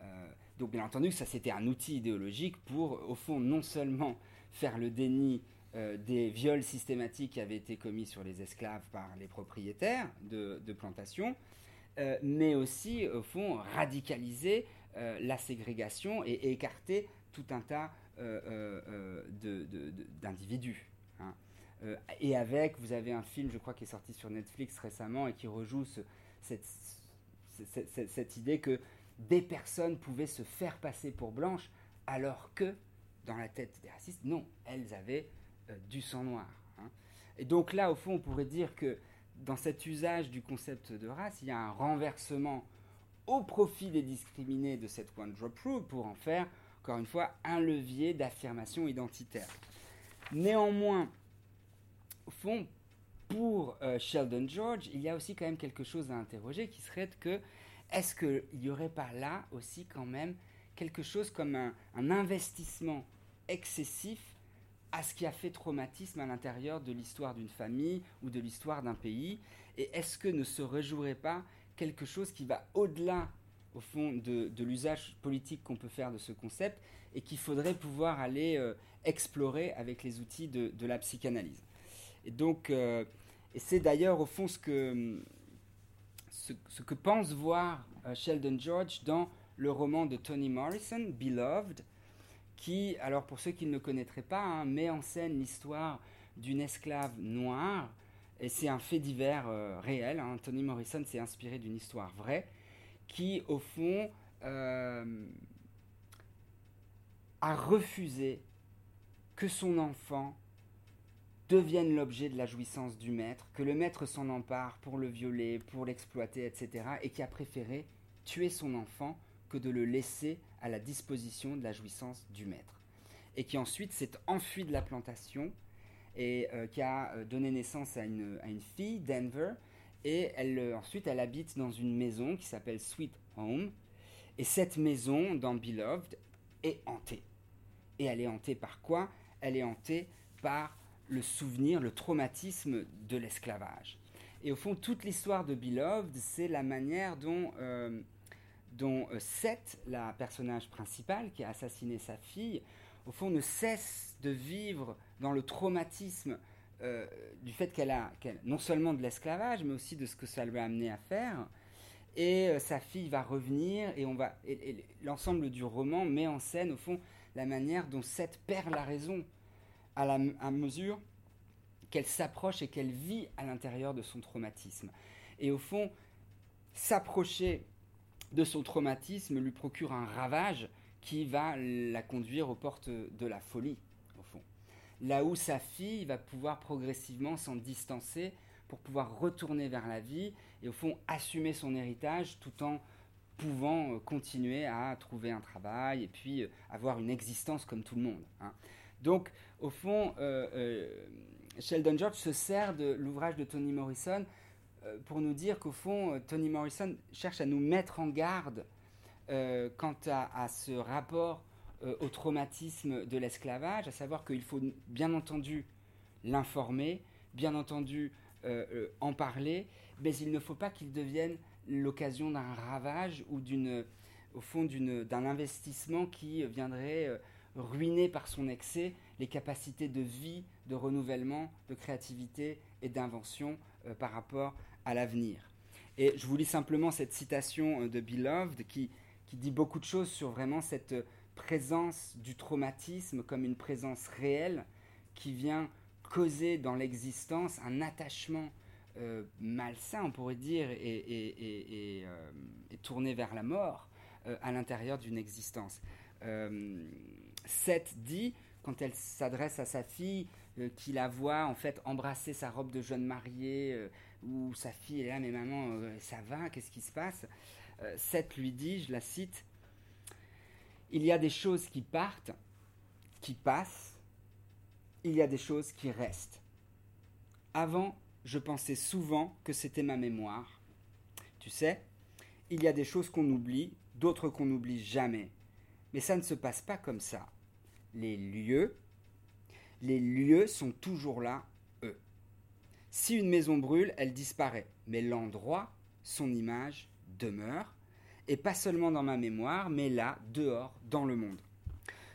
Euh, donc bien entendu, ça c'était un outil idéologique pour, au fond, non seulement faire le déni des viols systématiques qui avaient été commis sur les esclaves par les propriétaires de, plantations, euh, mais aussi, au fond, radicaliser la ségrégation et, écarter tout un tas d'individus. Euh, et avec, vous avez un film, je crois, qui est sorti sur Netflix récemment et qui rejoue cette, idée que des personnes pouvaient se faire passer pour blanches alors que, dans la tête des racistes, non, elles avaient euh, du sang noir. Hein. Et donc là, au fond, on pourrait dire que dans cet usage du concept de race, il y a un renversement au profit des discriminés de cette One Drop Rule pour en faire, encore une fois, un levier d'affirmation identitaire. Néanmoins, au fond, pour euh, Sheldon George, il y a aussi quand même quelque chose à interroger qui serait que est-ce qu'il n'y aurait pas là aussi quand même quelque chose comme un, investissement excessif à ce qui a fait traumatisme à l'intérieur de l'histoire d'une famille ou de l'histoire d'un pays. Et est-ce que ne se rejouerait pas quelque chose qui va au-delà, au fond, de, l'usage politique qu'on peut faire de ce concept et qu'il faudrait pouvoir aller euh, explorer avec les outils de la psychanalyse? Et donc, euh, c'est d'ailleurs au fond ce que, ce, que pense voir Sheldon George dans le roman de Toni Morrison, Beloved, qui, alors pour ceux qui ne le connaîtraient pas, hein, met en scène l'histoire d'une esclave noire, et c'est un fait divers euh, réel. Hein. Toni Morrison s'est inspiré d'une histoire vraie, qui au fond euh, a refusé que son enfant devienne l'objet de la jouissance du maître, que le maître s'en empare pour le violer, pour l'exploiter, etc., et qui a préféré tuer son enfant que de le laisser à la disposition de la jouissance du maître. Et qui ensuite s'est enfui de la plantation et euh, qui a euh, donné naissance à une, fille, Denver, et elle, euh, ensuite elle habite dans une maison qui s'appelle Sweet Home. Et cette maison, dans Beloved, est hantée. Et elle est hantée par quoi? Elle est hantée par le souvenir, le traumatisme de l'esclavage. Et au fond, toute l'histoire de Beloved, c'est la manière dont dont euh, Seth, la personnage principale qui a assassiné sa fille, au fond ne cesse de vivre dans le traumatisme euh, du fait qu'elle a non seulement de l'esclavage, mais aussi de ce que ça lui a amené à faire. Et euh, sa fille va revenir, et on va l'ensemble du roman met en scène au fond la manière dont Seth perd la raison à, mesure qu'elle s'approche et qu'elle vit à l'intérieur de son traumatisme. Et au fond, s'approcher de son traumatisme lui procure un ravage qui va la conduire aux portes de la folie, au fond. Là où sa fille va pouvoir progressivement s'en distancer pour pouvoir retourner vers la vie et au fond assumer son héritage tout en pouvant euh, continuer à trouver un travail et puis euh, avoir une existence comme tout le monde. Hein. Donc, au fond, euh, Sheldon George se sert de l'ouvrage de Toni Morrison pour nous dire qu'au fond, euh, Toni Morrison cherche à nous mettre en garde euh, quant à, ce rapport au traumatisme de l'esclavage, à savoir qu'il faut bien entendu l'informer, bien entendu en parler, mais il ne faut pas qu'il devienne l'occasion d'un ravage ou d'une, au fond d'un investissement qui viendrait ruiner par son excès les capacités de vie, de renouvellement, de créativité et d'invention par rapport à l'avenir. Et je vous lis simplement cette citation euh, de Beloved qui, qui dit beaucoup de choses sur vraiment cette présence du traumatisme comme une présence réelle qui vient causer dans l'existence un attachement euh, malsain, on pourrait dire, et, euh, tourné vers la mort à l'intérieur d'une existence. Seth dit, quand elle s'adresse à sa fille, qui la voit en fait embrasser sa robe de jeune mariée, où sa fille est là, mais maman, euh, ça va, qu'est-ce qui se passe? Euh, Seth lui dit, je la cite, Il y a des choses qui partent, qui passent, il y a des choses qui restent. Avant, je pensais souvent que c'était ma mémoire. Tu sais, il y a des choses qu'on oublie, d'autres qu'on n'oublie jamais. Mais ça ne se passe pas comme ça. Les lieux, les lieux sont toujours là si une maison brûle, elle disparaît, mais l'endroit, son image, demeure, et pas seulement dans ma mémoire, mais là, dehors, dans le monde.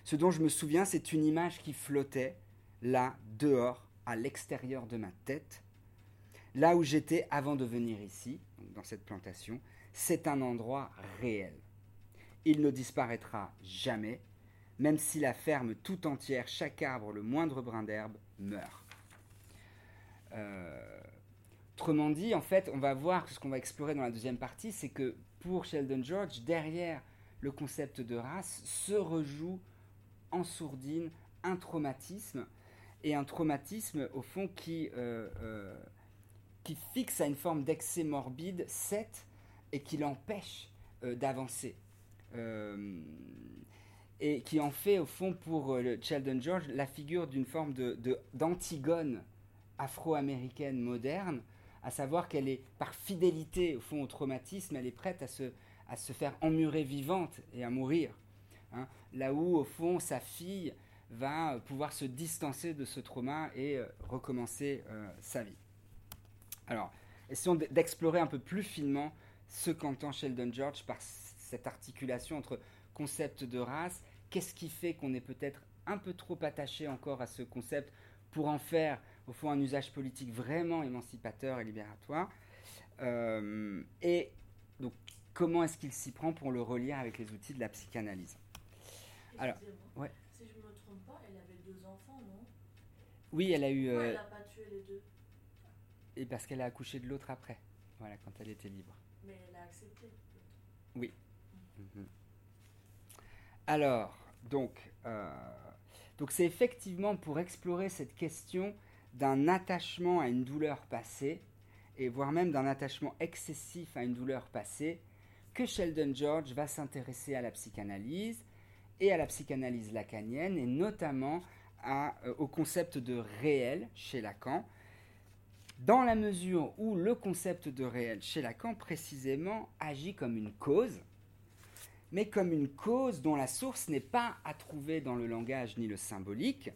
Ce dont je me souviens, c'est une image qui flottait, là, dehors, à l'extérieur de ma tête, là où j'étais avant de venir ici, dans cette plantation, c'est un endroit réel. Il ne disparaîtra jamais, même si la ferme tout entière, chaque arbre, le moindre brin d'herbe, meurt. Euh, autrement dit, en fait, on va voir ce qu'on va explorer dans la deuxième partie, c'est que pour Sheldon George, derrière le concept de race se rejoue en sourdine un traumatisme, et un traumatisme au fond qui, euh, euh, qui fixe à une forme d'excès morbide Seth et qui l'empêche d'avancer. et qui en fait au fond pour Sheldon George la figure d'une forme d'Antigone de, afro-américaine moderne, à savoir qu'elle est par fidélité au fond au traumatisme, elle est prête à se, à se faire emmurer vivante et à mourir. Hein. là où au fond sa fille va pouvoir se distancer de ce trauma et euh, recommencer euh, sa vie. Alors, essayons d'explorer un peu plus finement ce qu'entend Sheldon George par cette articulation entre concept de race, qu'est-ce qui fait qu'on est peut-être un peu trop attaché encore à ce concept pour en faire au fond un usage politique vraiment émancipateur et libératoire. Euh, et donc, comment est-ce qu'il s'y prend pour le relire avec les outils de la psychanalyse? Alors, ouais. Si je me trompe pas, elle avait deux enfants, non? Oui, elle a eu. Pourquoi elle n'a pas tué les deux? Et parce qu'elle a accouché de l'autre après, voilà, quand elle était libre. Mais elle a accepté. Oui. Mhm. Alors, donc, euh, donc c'est effectivement pour explorer cette question d'un attachement à une douleur passée, et voire même d'un attachement excessif à une douleur passée, que Sheldon George va s'intéresser à la psychanalyse et à la psychanalyse lacanienne, et notamment euh, au concept de réel chez Lacan, dans la mesure où le concept de réel chez Lacan précisément agit comme une cause, mais comme une cause dont la source n'est pas à trouver dans le langage ni le symbolique,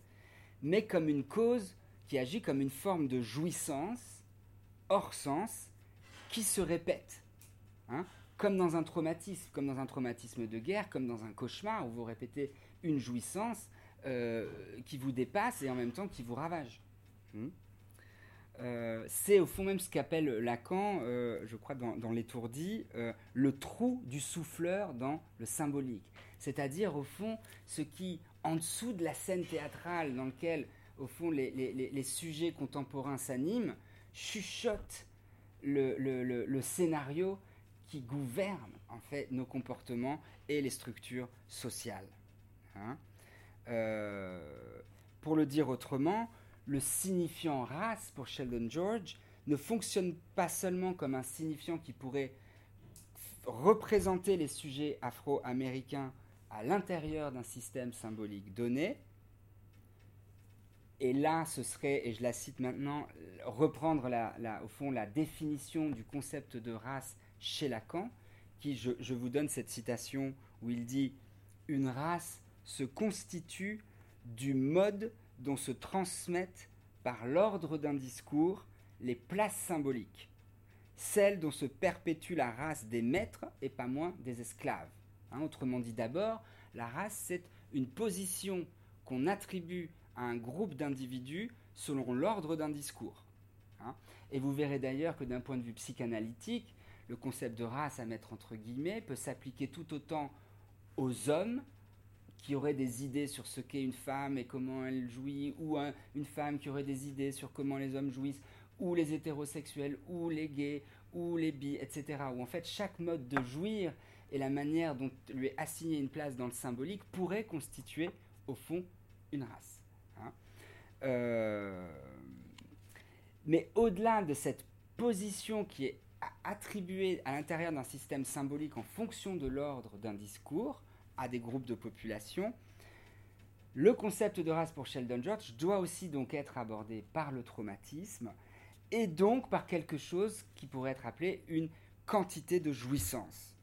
mais comme une cause qui agit comme une forme de jouissance hors sens qui se répète. Hein, comme dans un traumatisme, comme dans un traumatisme de guerre, comme dans un cauchemar où vous répétez une jouissance euh, qui vous dépasse et en même temps qui vous ravage. Hmm. Euh, c'est au fond même ce qu'appelle Lacan, euh, je crois dans, l'étourdi, le trou du souffleur dans le symbolique. C'est-à-dire au fond ce qui, en dessous de la scène théâtrale dans laquelle au fond les, sujets contemporains s'animent, chuchote le, scénario qui gouverne en fait nos comportements et les structures sociales. Hein. pour le dire autrement, le signifiant race pour Sheldon George ne fonctionne pas seulement comme un signifiant qui pourrait représenter les sujets afro-américains à l'intérieur d'un système symbolique donné. Et là, ce serait, et je la cite maintenant, reprendre au fond la définition du concept de race chez Lacan, qui, je, vous donne cette citation où il dit Une race se constitue du mode dont se transmettent par l'ordre d'un discours les places symboliques, celles dont se perpétue la race des maîtres et pas moins des esclaves. Hein, autrement dit d'abord, la race, c'est une position qu'on attribue à un groupe d'individus selon l'ordre d'un discours. Hein. Et vous verrez d'ailleurs que d'un point de vue psychanalytique, le concept de race à mettre entre guillemets peut s'appliquer tout autant aux hommes qui aurait des idées sur ce qu'est une femme et comment elle jouit, ou une femme qui aurait des idées sur comment les hommes jouissent, ou les hétérosexuels, ou les gays, ou les bi, etc. Où en fait chaque mode de jouir et la manière dont lui est assignée une place dans le symbolique pourrait constituer au fond une race. Hein. Euh, mais au-delà de cette position qui est attribuée à l'intérieur d'un système symbolique en fonction de l'ordre d'un discours, à des groupes de population. Le concept de race pour Sheldon George doit aussi donc être abordé par le traumatisme et donc par quelque chose qui pourrait être appelé une quantité de jouissance.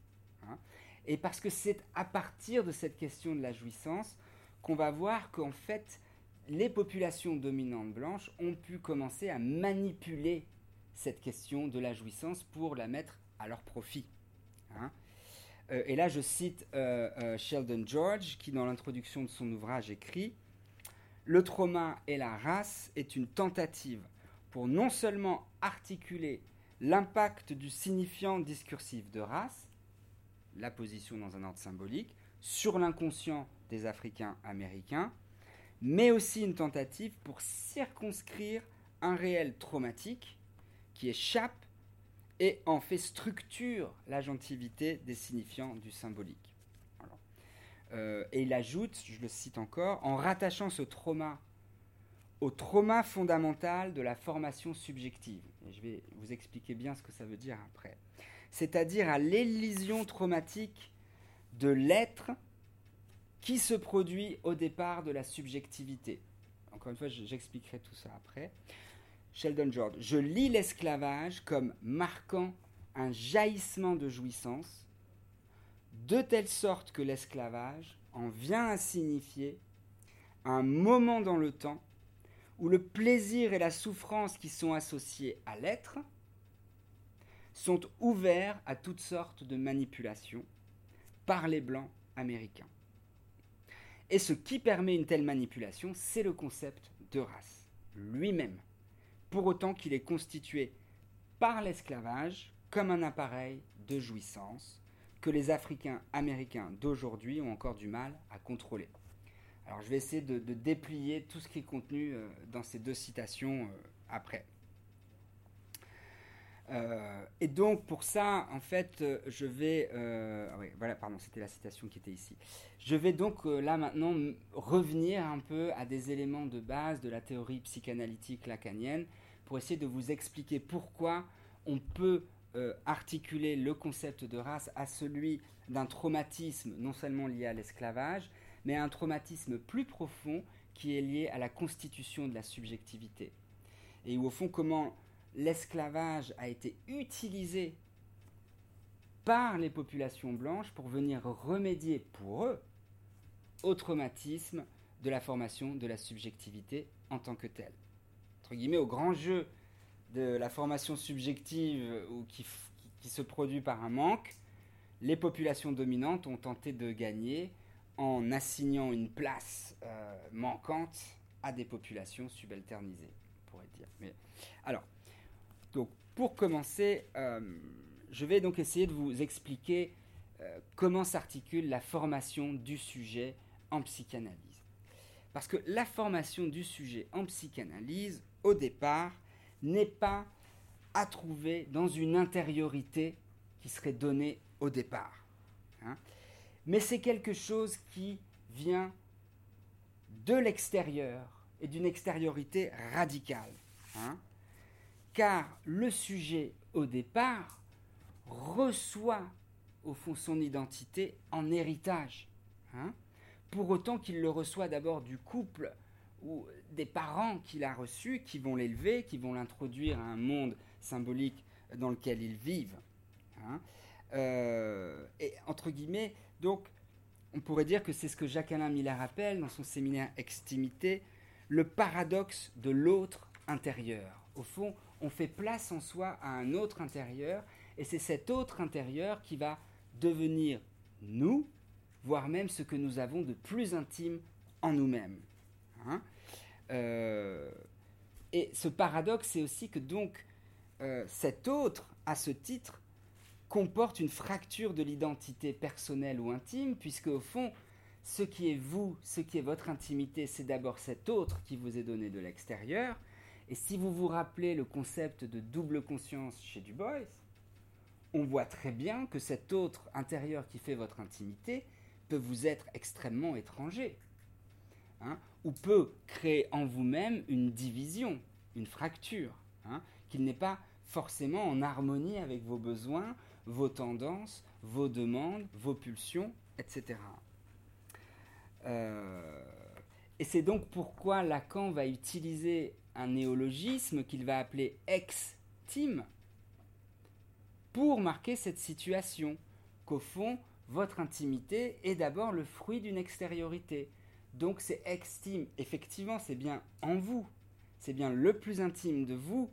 Hein. et parce que c'est à partir de cette question de la jouissance qu'on va voir qu'en fait, les populations dominantes blanches ont pu commencer à manipuler cette question de la jouissance pour la mettre à leur profit. Hein. Euh, et là, je cite euh, euh, Sheldon George, qui dans l'introduction de son ouvrage écrit Le trauma et la race est une tentative pour non seulement articuler l'impact du signifiant discursif de race, la position dans un ordre symbolique, sur l'inconscient des Africains américains, mais aussi une tentative pour circonscrire un réel traumatique qui échappe et en fait structure l'agentivité des signifiants du symbolique. Euh, et il ajoute, je le cite encore, en rattachant ce trauma au trauma fondamental de la formation subjective. Et je vais vous expliquer bien ce que ça veut dire après. C'est-à-dire à, à l'élision traumatique de l'être qui se produit au départ de la subjectivité. Encore une fois, j'expliquerai tout ça après. Sheldon George, je lis l'esclavage comme marquant un jaillissement de jouissance, de telle sorte que l'esclavage en vient à signifier un moment dans le temps où le plaisir et la souffrance qui sont associés à l'être sont ouverts à toutes sortes de manipulations par les blancs américains. Et ce qui permet une telle manipulation, c'est le concept de race lui-même pour autant qu'il est constitué par l'esclavage comme un appareil de jouissance que les Africains américains d'aujourd'hui ont encore du mal à contrôler. Alors je vais essayer de, déplier tout ce qui est contenu euh, dans ces deux citations euh, après. Euh, et donc pour ça, en fait, je vais... Ah oui, voilà, pardon, c'était la citation qui était ici. Je vais donc là maintenant revenir un peu à des éléments de base de la théorie psychanalytique lacanienne pour essayer de vous expliquer pourquoi on peut articuler le concept de race à celui d'un traumatisme non seulement lié à l'esclavage, mais un traumatisme plus profond qui est lié à la constitution de la subjectivité. Et où, au fond, comment l'esclavage a été utilisé par les populations blanches pour venir remédier pour eux au traumatisme de la formation de la subjectivité en tant que telle. Entre guillemets, au grand jeu de la formation subjective ou qui, se produit par un manque, les populations dominantes ont tenté de gagner en assignant une place euh, manquante à des populations subalternisées, on pourrait dire. Mais, alors, donc, pour commencer, euh, je vais donc essayer de vous expliquer euh, comment s'articule la formation du sujet en psychanalyse. Parce que la formation du sujet en psychanalyse, au départ, n'est pas à trouver dans une intériorité qui serait donnée au départ. Hein mais c'est quelque chose qui vient de l'extérieur et d'une extériorité radicale. Hein. Car le sujet, au départ, reçoit au fond son identité en héritage. Hein. pour autant qu'il le reçoit d'abord du couple ou des parents qu'il a reçus, qui vont l'élever, qui vont l'introduire à un monde symbolique dans lequel ils vivent. Hein. Euh, et entre guillemets, donc, on pourrait dire que c'est ce que Jacques-Alain Miller appelle dans son séminaire Extimité, le paradoxe de l'autre intérieur. Au fond, on fait place en soi à un autre intérieur, et c'est cet autre intérieur qui va devenir nous, voire même ce que nous avons de plus intime en nous-mêmes. Hein. Euh, et ce paradoxe, c'est aussi que donc euh, cet autre, à ce titre, comporte une fracture de l'identité personnelle ou intime, puisque au fond, ce qui est vous, ce qui est votre intimité, c'est d'abord cet autre qui vous est donné de l'extérieur. Et si vous vous rappelez le concept de double conscience chez Du Bois, on voit très bien que cet autre intérieur qui fait votre intimité peut vous être extrêmement étranger, hein, ou peut créer en vous-même une division, une fracture, hein, qu'il n'est pas forcément en harmonie avec vos besoins, vos tendances, vos demandes, vos pulsions, etc. Euh, et c'est donc pourquoi Lacan va utiliser un néologisme qu'il va appeler ex-team pour marquer cette situation, qu'au fond, votre intimité est d'abord le fruit d'une extériorité. Donc c'est ex-team, effectivement, c'est bien en vous, c'est bien le plus intime de vous,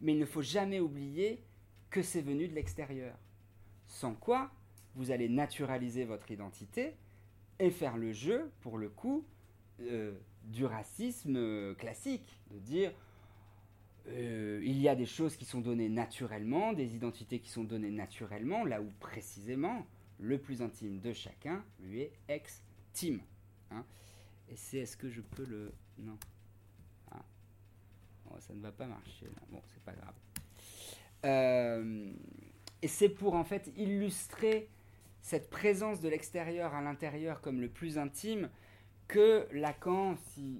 mais il ne faut jamais oublier que c'est venu de l'extérieur. Sans quoi, vous allez naturaliser votre identité et faire le jeu, pour le coup, euh, du racisme euh, classique, de dire euh, il y a des choses qui sont données naturellement, des identités qui sont données naturellement, là où précisément le plus intime de chacun lui est ex-team. Hein. Et c'est est-ce que je peux le. Non. Ah. ça ne va pas marcher. Bon, c'est pas grave. Euh, et c'est pour en fait illustrer cette présence de l'extérieur à l'intérieur comme le plus intime que Lacan, si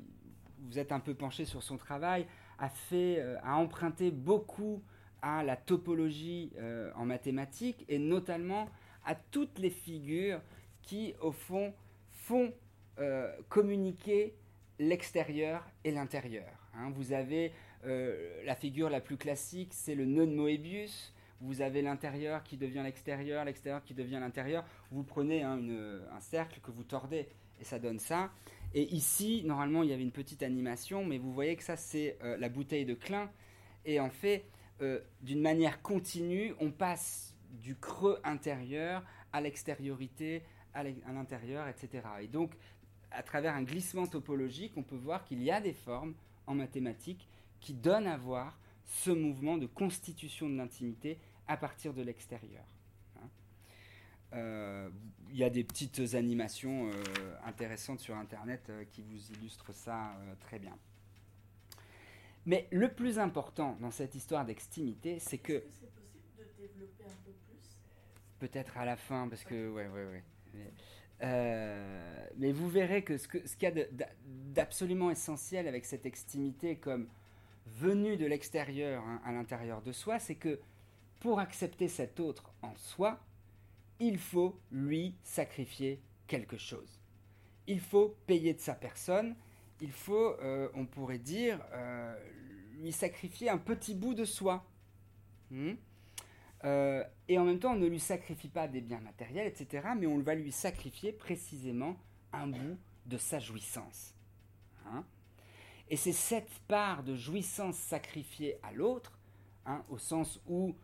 vous êtes un peu penché sur son travail, a fait, euh, a emprunté beaucoup à la topologie euh, en mathématiques et notamment à toutes les figures qui, au fond, font euh, communiquer l'extérieur et l'intérieur. Hein. Vous avez la figure la plus classique, c'est le nœud de Moebius vous avez l'intérieur qui devient l'extérieur, l'extérieur qui devient l'intérieur. Vous prenez hein, un cercle que vous tordez et ça donne ça. Et ici, normalement, il y avait une petite animation, mais vous voyez que ça, c'est euh, la bouteille de Klein. Et en fait, euh, d'une manière continue, on passe du creux intérieur à l'extériorité, à l'intérieur, etc. Et donc, à travers un glissement topologique, on peut voir qu'il y a des formes en mathématiques qui donnent à voir ce mouvement de constitution de l'intimité à partir de l'extérieur. Euh, il y a des petites animations euh, intéressantes sur Internet euh, qui vous illustrent ça très bien. Mais le plus important dans cette histoire d'extimité, c'est que... Est-ce que c'est possible de développer un peu plus? Peut-être à la fin, parce que... Ouais, ouais, ouais. Mais, mais vous verrez que ce qu'il ce y a d'absolument essentiel avec cette extimité comme venue de l'extérieur hein, à l'intérieur de soi, c'est que pour accepter cet autre en soi, il faut lui sacrifier quelque chose. Il faut payer de sa personne, il faut, euh, on pourrait dire, euh, lui sacrifier un petit bout de soi. Hmm euh, et en même temps, on ne lui sacrifie pas des biens matériels, etc., mais on va lui sacrifier précisément un bout de sa jouissance. Hein et c'est cette part de jouissance sacrifiée à l'autre, hein, au sens où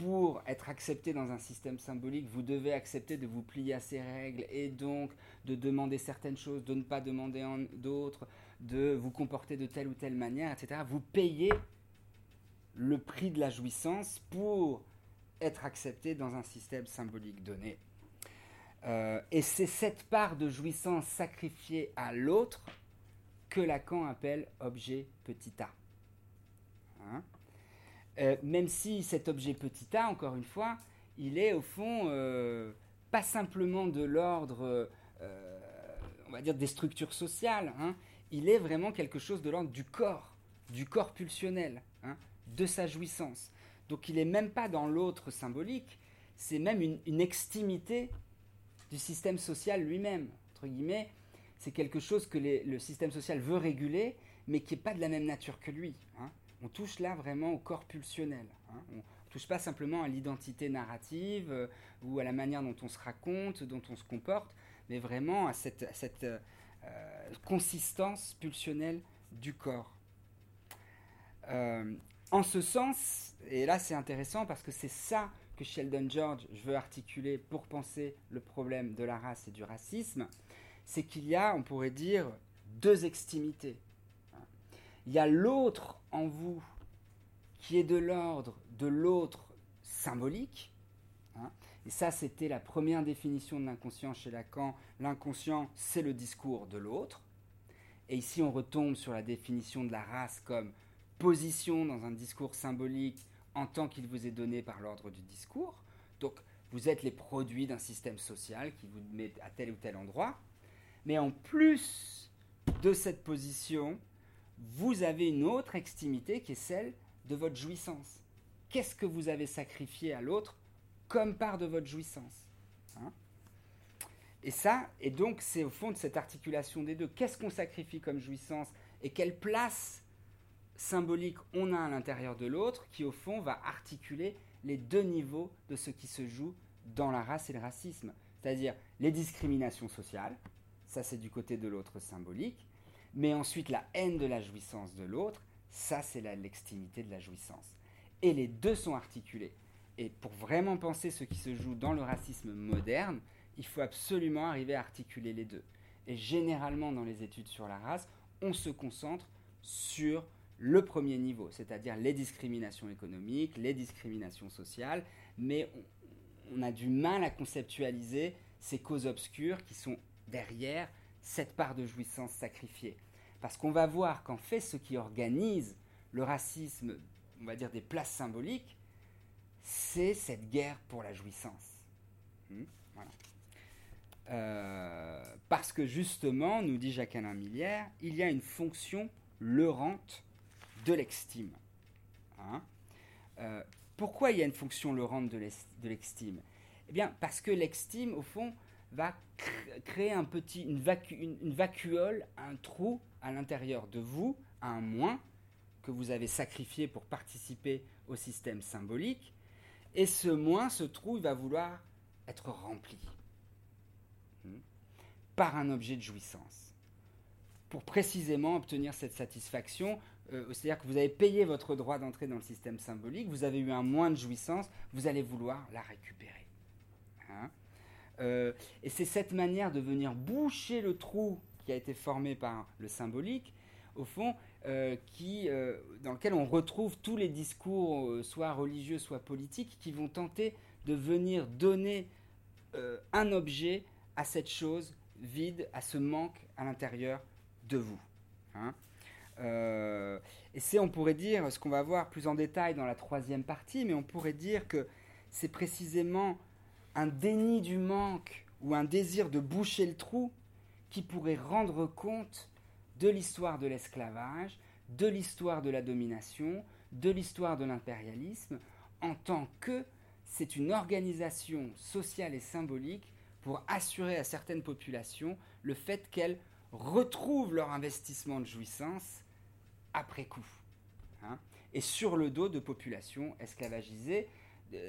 pour être accepté dans un système symbolique, vous devez accepter de vous plier à ces règles et donc de demander certaines choses, de ne pas demander d'autres, de vous comporter de telle ou telle manière, etc. Vous payez le prix de la jouissance pour être accepté dans un système symbolique donné. Euh, et c'est cette part de jouissance sacrifiée à l'autre que Lacan appelle objet petit a. Hein? Euh, même si cet objet petit a, encore une fois, il est au fond euh, pas simplement de l'ordre, euh, on va dire, des structures sociales, hein. il est vraiment quelque chose de l'ordre du corps, du corps pulsionnel, hein, de sa jouissance. Donc il n'est même pas dans l'autre symbolique, c'est même une, extimité du système social lui-même, entre guillemets. C'est quelque chose que le système social veut réguler, mais qui n'est pas de la même nature que lui. Hein on touche là vraiment au corps pulsionnel. Hein. On ne touche pas simplement à l'identité narrative euh, ou à la manière dont on se raconte, dont on se comporte, mais vraiment à cette, euh, consistance pulsionnelle du corps. Euh, en ce sens, et là c'est intéressant parce que c'est ça que Sheldon George veut articuler pour penser le problème de la race et du racisme, c'est qu'il y a, on pourrait dire, deux extimités. Il y a l'autre en vous qui est de l'ordre de l'autre symbolique. Hein. et ça, c'était la première définition de l'inconscient chez Lacan. L'inconscient, c'est le discours de l'autre. Et ici, on retombe sur la définition de la race comme position dans un discours symbolique en tant qu'il vous est donné par l'ordre du discours. Donc, vous êtes les produits d'un système social qui vous met à tel ou tel endroit. Mais en plus de cette position, vous avez une autre extimité qui est celle de votre jouissance. Qu'est-ce que vous avez sacrifié à l'autre comme part de votre jouissance hein? Et ça, et donc c'est au fond de cette articulation des deux. Qu'est-ce qu'on sacrifie comme jouissance et quelle place symbolique on a à l'intérieur de l'autre qui au fond va articuler les deux niveaux de ce qui se joue dans la race et le racisme? C'est-à-dire les discriminations sociales, ça c'est du côté de l'autre symbolique, mais ensuite, la haine de la jouissance de l'autre, ça, c'est l'extimité de la jouissance. Et les deux sont articulés. Et pour vraiment penser ce qui se joue dans le racisme moderne, il faut absolument arriver à articuler les deux. Et généralement, dans les études sur la race, on se concentre sur le premier niveau, c'est-à-dire les discriminations économiques, les discriminations sociales, mais on, on, a du mal à conceptualiser ces causes obscures qui sont derrière cette part de jouissance sacrifiée. Parce qu'on va voir qu'en fait, ce qui organise le racisme, on va dire des places symboliques, c'est cette guerre pour la jouissance. Hmm, euh, parce que justement, nous dit Jacques-Alain Millière, il y a une fonction leurante de l'extime. Hein. Euh, pourquoi il y a une fonction leurante de l'extime? Eh bien, parce que l'extime, au fond, va créer un petit, une, vacuole, un trou à l'intérieur de vous, un moins que vous avez sacrifié pour participer au système symbolique, et ce moins, ce trou, il va vouloir être rempli hmm, par un objet de jouissance. Pour précisément obtenir cette satisfaction, euh, c'est-à-dire que vous avez payé votre droit d'entrée dans le système symbolique, vous avez eu un moins de jouissance, vous allez vouloir la récupérer. Euh, et c'est cette manière de venir boucher le trou qui a été formé par le symbolique, au fond, qui, dans lequel on retrouve tous les discours, soit religieux, soit politiques, qui vont tenter de venir donner un objet à cette chose vide, à ce manque à l'intérieur de vous. Hein. et c'est, on pourrait dire, ce qu'on va voir plus en détail dans la troisième partie, mais on pourrait dire que c'est précisément un déni du manque ou un désir de boucher le trou qui pourrait rendre compte de l'histoire de l'esclavage, de l'histoire de la domination, de l'histoire de l'impérialisme, en tant que c'est une organisation sociale et symbolique pour assurer à certaines populations le fait qu'elles retrouvent leur investissement de jouissance après coup. Hein, et sur le dos de populations esclavagisées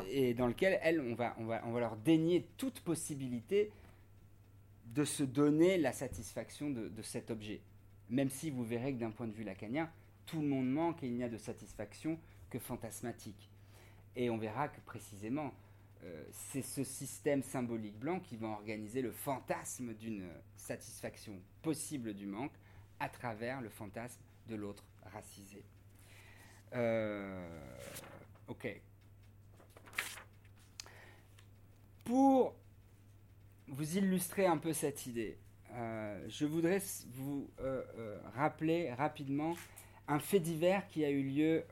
et dans lequel, elles, on va, on, va, on va leur dénier toute possibilité de se donner la satisfaction de, cet objet. Même si vous verrez que d'un point de vue lacanien, tout le monde manque et il n'y a de satisfaction que fantasmatique. Et on verra que précisément, euh, c'est ce système symbolique blanc qui va organiser le fantasme d'une satisfaction possible du manque à travers le fantasme de l'autre racisé. Euh, ok. Pour vous illustrer un peu cette idée, euh, je voudrais vous euh, euh, rappeler rapidement un fait divers qui a eu lieu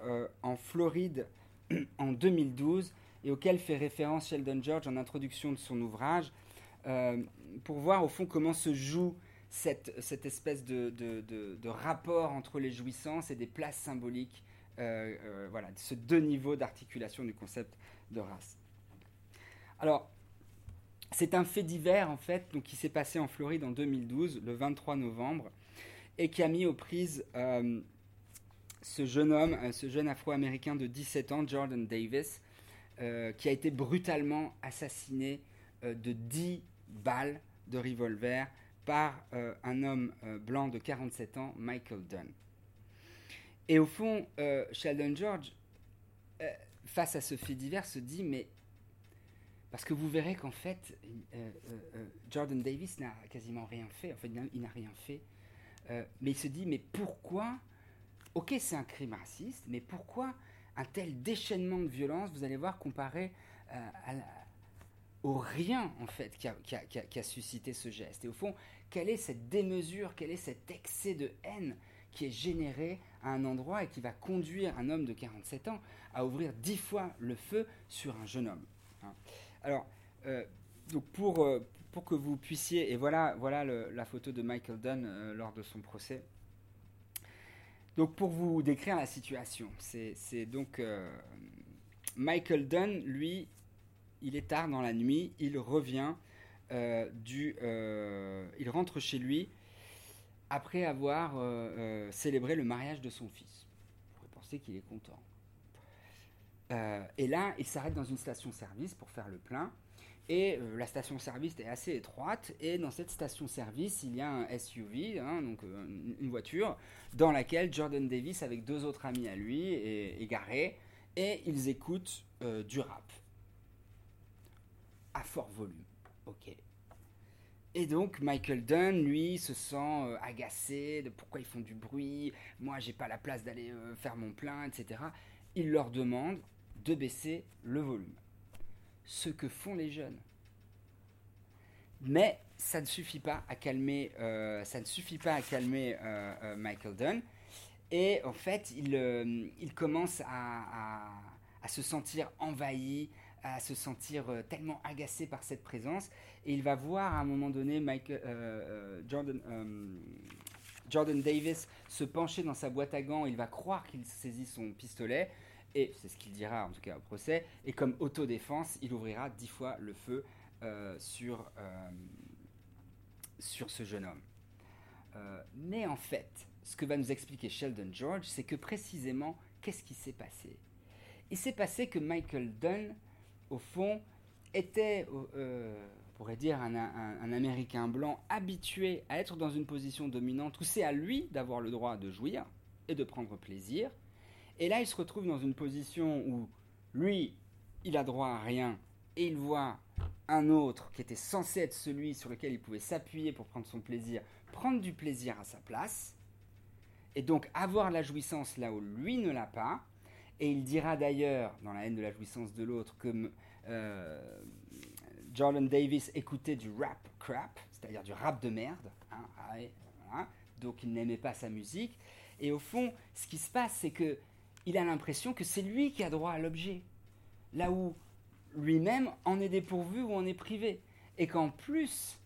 en Floride *clears throat* en 2012 et auquel fait référence Sheldon George en introduction de son ouvrage, pour voir au fond comment se joue cette, espèce de, de, rapport entre les jouissances et des places symboliques, voilà, ce deux niveaux d'articulation du concept de race. Alors, c'est un fait divers, en fait, donc, qui s'est passé en Floride en 2012, le 23 novembre, et qui a mis aux prises euh, ce jeune homme, euh, ce jeune afro-américain de 17 ans, Jordan Davis, euh, qui a été brutalement assassiné de 10 balles de revolver par un homme blanc de 47 ans, Michael Dunn. Et au fond, Sheldon George, face à ce fait divers, se dit, mais parce que vous verrez qu'en fait, euh, euh, euh, Jordan Davis n'a quasiment rien fait. En fait, il n'a rien fait. mais il se dit, mais pourquoi Ok, c'est un crime raciste, mais pourquoi un tel déchaînement de violence, vous allez voir, comparé au rien, en fait, qui a, suscité ce geste Et au fond, quelle est cette démesure, quel est cet excès de haine qui est généré à un endroit et qui va conduire un homme de 47 ans à ouvrir dix fois le feu sur un jeune homme hein alors, euh, euh, pour que vous puissiez, et voilà, voilà la photo de Michael Dunn euh, lors de son procès. Donc pour vous décrire la situation, c'est donc Michael Dunn, lui, il est tard dans la nuit, il revient du, il rentre chez lui après avoir célébré le mariage de son fils. Vous pourrait penser qu'il est content. Euh, et là, il s'arrête dans une station-service pour faire le plein. Et euh, la station-service est assez étroite. Et dans cette station-service, il y a un SUV, hein, donc euh, une voiture, dans laquelle Jordan Davis, avec deux autres amis à lui, est, garé. Et ils écoutent du rap. À fort volume. Ok. Et donc Michael Dunn, lui, se sent agacé de pourquoi ils font du bruit, moi j'ai pas la place d'aller faire mon plein, etc. Il leur demande de baisser le volume. Ce que font les jeunes. Mais ça ne suffit pas à calmer, euh, ça ne suffit pas à calmer euh, euh, Michael Dunn. Et en fait, il, commence à, à, se sentir envahi, à se sentir tellement agacé par cette présence. Et il va voir à un moment donné Michael, Jordan, Jordan Davis se pencher dans sa boîte à gants. Il va croire qu'il saisit son pistolet et c'est ce qu'il dira en tout cas au procès, et comme autodéfense, il ouvrira dix fois le feu euh, sur, euh, sur ce jeune homme. Euh, mais en fait, ce que va nous expliquer Sheldon George, c'est que précisément, qu'est-ce qui s'est passé? Il s'est passé que Michael Dunn, au fond, était, on pourrait dire, un, un, Américain blanc habitué à être dans une position dominante où c'est à lui d'avoir le droit de jouir et de prendre plaisir, et là, il se retrouve dans une position où lui, il a droit à rien et il voit un autre qui était censé être celui sur lequel il pouvait s'appuyer pour prendre son plaisir, prendre du plaisir à sa place. et donc avoir la jouissance là où lui ne l'a pas. Et il dira d'ailleurs, dans la haine de la jouissance de l'autre, que euh, Jordan Davis écoutait du rap crap, c'est-à-dire du rap de merde. Hein, donc il n'aimait pas sa musique. Et au fond, ce qui se passe, c'est que il a l'impression que c'est lui qui a droit à l'objet, là où lui-même en est dépourvu ou en est privé. Et qu'en plus,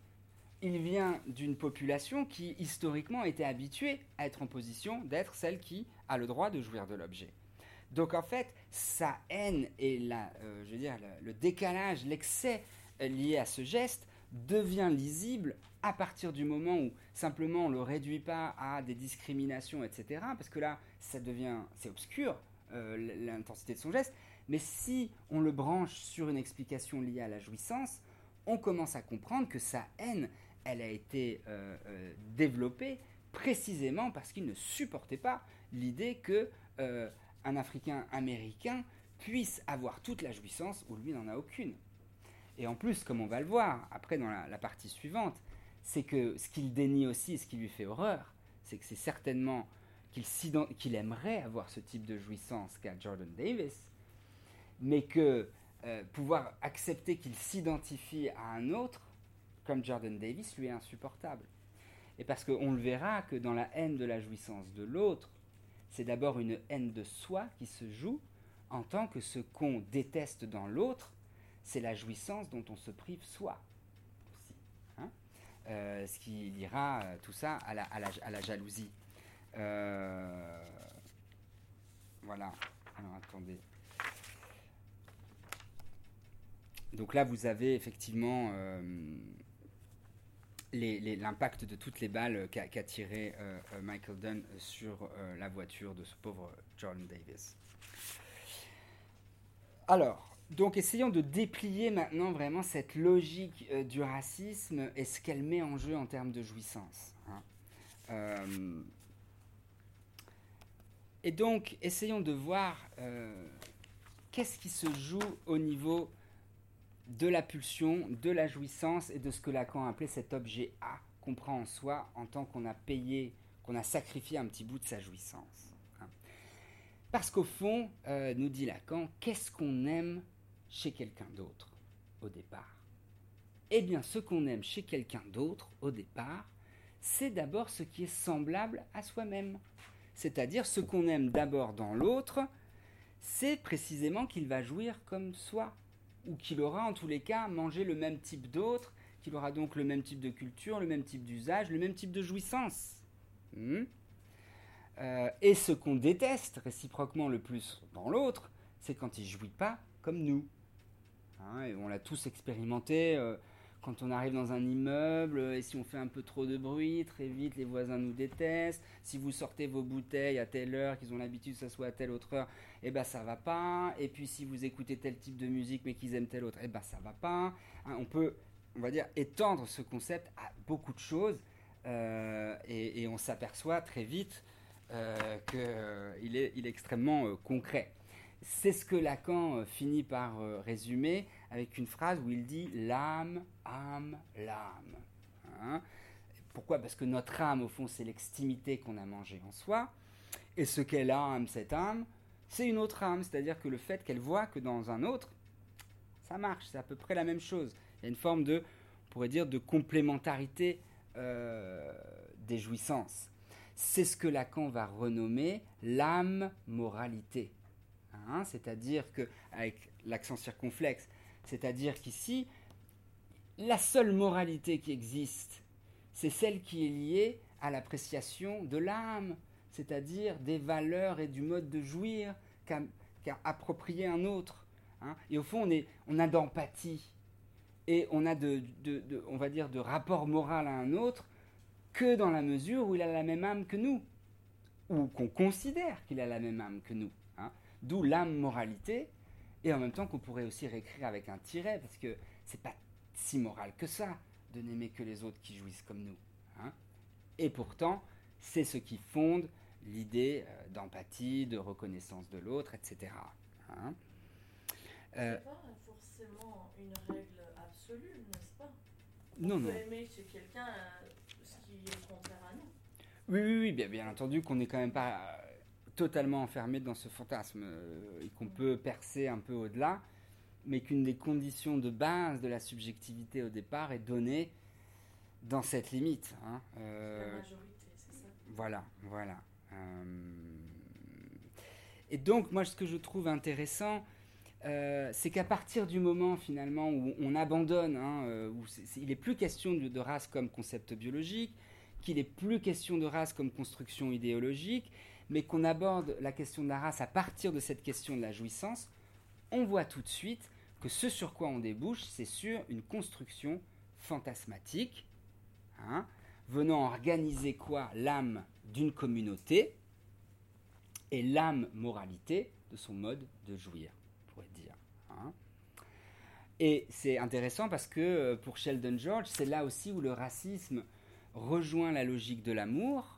il vient d'une population qui historiquement était habituée à être en position d'être celle qui a le droit de jouir de l'objet. Donc en fait, sa haine et euh, dire, le, décalage, l'excès lié à ce geste devient lisible à partir du moment où simplement on ne le réduit pas à des discriminations, etc. Parce que là, ça devient, c'est obscur, euh, l'intensité de son geste. Mais si on le branche sur une explication liée à la jouissance, on commence à comprendre que sa haine, elle a été euh, euh, développée précisément parce qu'il ne supportait pas l'idée que un Africain américain puisse avoir toute la jouissance où lui n'en a aucune. Et en plus, comme on va le voir après dans la, partie suivante, c'est que ce qu'il dénie aussi, ce qui lui fait horreur, c'est que c'est certainement qu'il aimerait avoir ce type de jouissance qu'a Jordan Davis, mais que euh, pouvoir accepter qu'il s'identifie à un autre, comme Jordan Davis, lui est insupportable. Et parce qu'on le verra que dans la haine de la jouissance de l'autre, c'est d'abord une haine de soi qui se joue en tant que ce qu'on déteste dans l'autre, c'est la jouissance dont on se prive soi aussi. Hein. Euh, ce qui liera euh, tout ça à la, à la, jalousie. Euh, voilà. Alors attendez. Donc là, vous avez effectivement l'impact de toutes les balles qu'a tiré Michael Dunn sur la voiture de ce pauvre John Davis. Alors, donc essayons de déplier maintenant vraiment cette logique euh, du racisme et ce qu'elle met en jeu en termes de jouissance. Hein. Euh, et donc essayons de voir euh, qu'est-ce qui se joue au niveau de la pulsion, de la jouissance et de ce que Lacan appelait cet objet A qu'on prend en soi en tant qu'on a payé, qu'on a sacrifié un petit bout de sa jouissance. Hein. Parce qu'au fond, nous dit Lacan, qu'est-ce qu'on aime chez quelqu'un d'autre au départ? Eh bien, ce qu'on aime chez quelqu'un d'autre au départ, c'est d'abord ce qui est semblable à soi-même. C'est-à-dire ce qu'on aime d'abord dans l'autre, c'est précisément qu'il va jouir comme soi, ou qu'il aura en tous les cas mangé le même type d'autre, qu'il aura donc le même type de culture, le même type d'usage, le même type de jouissance. Hmm euh, et ce qu'on déteste réciproquement le plus dans l'autre, c'est quand il jouit pas comme nous. Hein, et on l'a tous expérimenté. Euh, quand on arrive dans un immeuble euh, et si on fait un peu trop de bruit, très vite les voisins nous détestent. Si vous sortez vos bouteilles à telle heure, qu'ils ont l'habitude que ça soit à telle autre heure, eh ben ça va pas. Et puis si vous écoutez tel type de musique mais qu'ils aiment telle autre, eh ben ça va pas. Hein, on peut, on va dire, étendre ce concept à beaucoup de choses euh, et, on s'aperçoit très vite qu'il est, il est extrêmement concret. C'est ce que Lacan euh, finit par euh, résumer avec une phrase où il dit l'âme, âme, l'âme. Hein. Pourquoi? Parce que notre âme, au fond, c'est l'extimité qu'on a mangée en soi. Et ce qu'est l'âme, cette âme, c'est une autre âme. C'est-à-dire que le fait qu'elle voit que dans un autre, ça marche, c'est à peu près la même chose. Il y a une forme de, on pourrait dire, de complémentarité euh, des jouissances. C'est ce que Lacan va renommer l'âme moralité. Hein, c'est-à-dire que, avec l'accent circonflexe, c'est-à-dire qu'ici, la seule moralité qui existe, c'est celle qui est liée à l'appréciation de l'âme, c'est-à-dire des valeurs et du mode de jouir qu'a approprié un autre. Hein. Et au fond, on, a d'empathie et on a de, on va dire, de rapport moral à un autre que dans la mesure où il a la même âme que nous, ou qu'on considère qu'il a la même âme que nous. D'où l'âme moralité, et en même temps qu'on pourrait aussi réécrire avec un tiret, parce que c'est pas si moral que ça de n'aimer que les autres qui jouissent comme nous. Hein. Et pourtant, c'est ce qui fonde l'idée euh, d'empathie, de reconnaissance de l'autre, etc. Hein. Euh, pas forcément une règle absolue, n'est-ce pas? Non, On non. peut aimer chez quelqu'un euh, ce qui est contraire à nous. Oui, oui, oui, bien, bien entendu qu'on n'est quand même pas euh, totalement enfermé dans ce fantasme euh, et qu'on peut percer un peu au-delà, mais qu'une des conditions de base de la subjectivité au départ est donnée dans cette limite. Hein, La majorité, c'est ça. Voilà, voilà. et donc, moi, ce que je trouve intéressant, c'est qu'à partir du moment finalement où on abandonne, hein, où il n'est plus question de, race comme concept biologique, qu'il n'est plus question de race comme construction idéologique, mais qu'on aborde la question de la race à partir de cette question de la jouissance, on voit tout de suite que ce sur quoi on débouche, c'est sur une construction fantasmatique, hein, venant organiser quoi? L'âme d'une communauté et l'âme moralité de son mode de jouir, on pourrait dire. Hein. Et c'est intéressant parce que euh, pour Sheldon George, c'est là aussi où le racisme rejoint la logique de l'amour,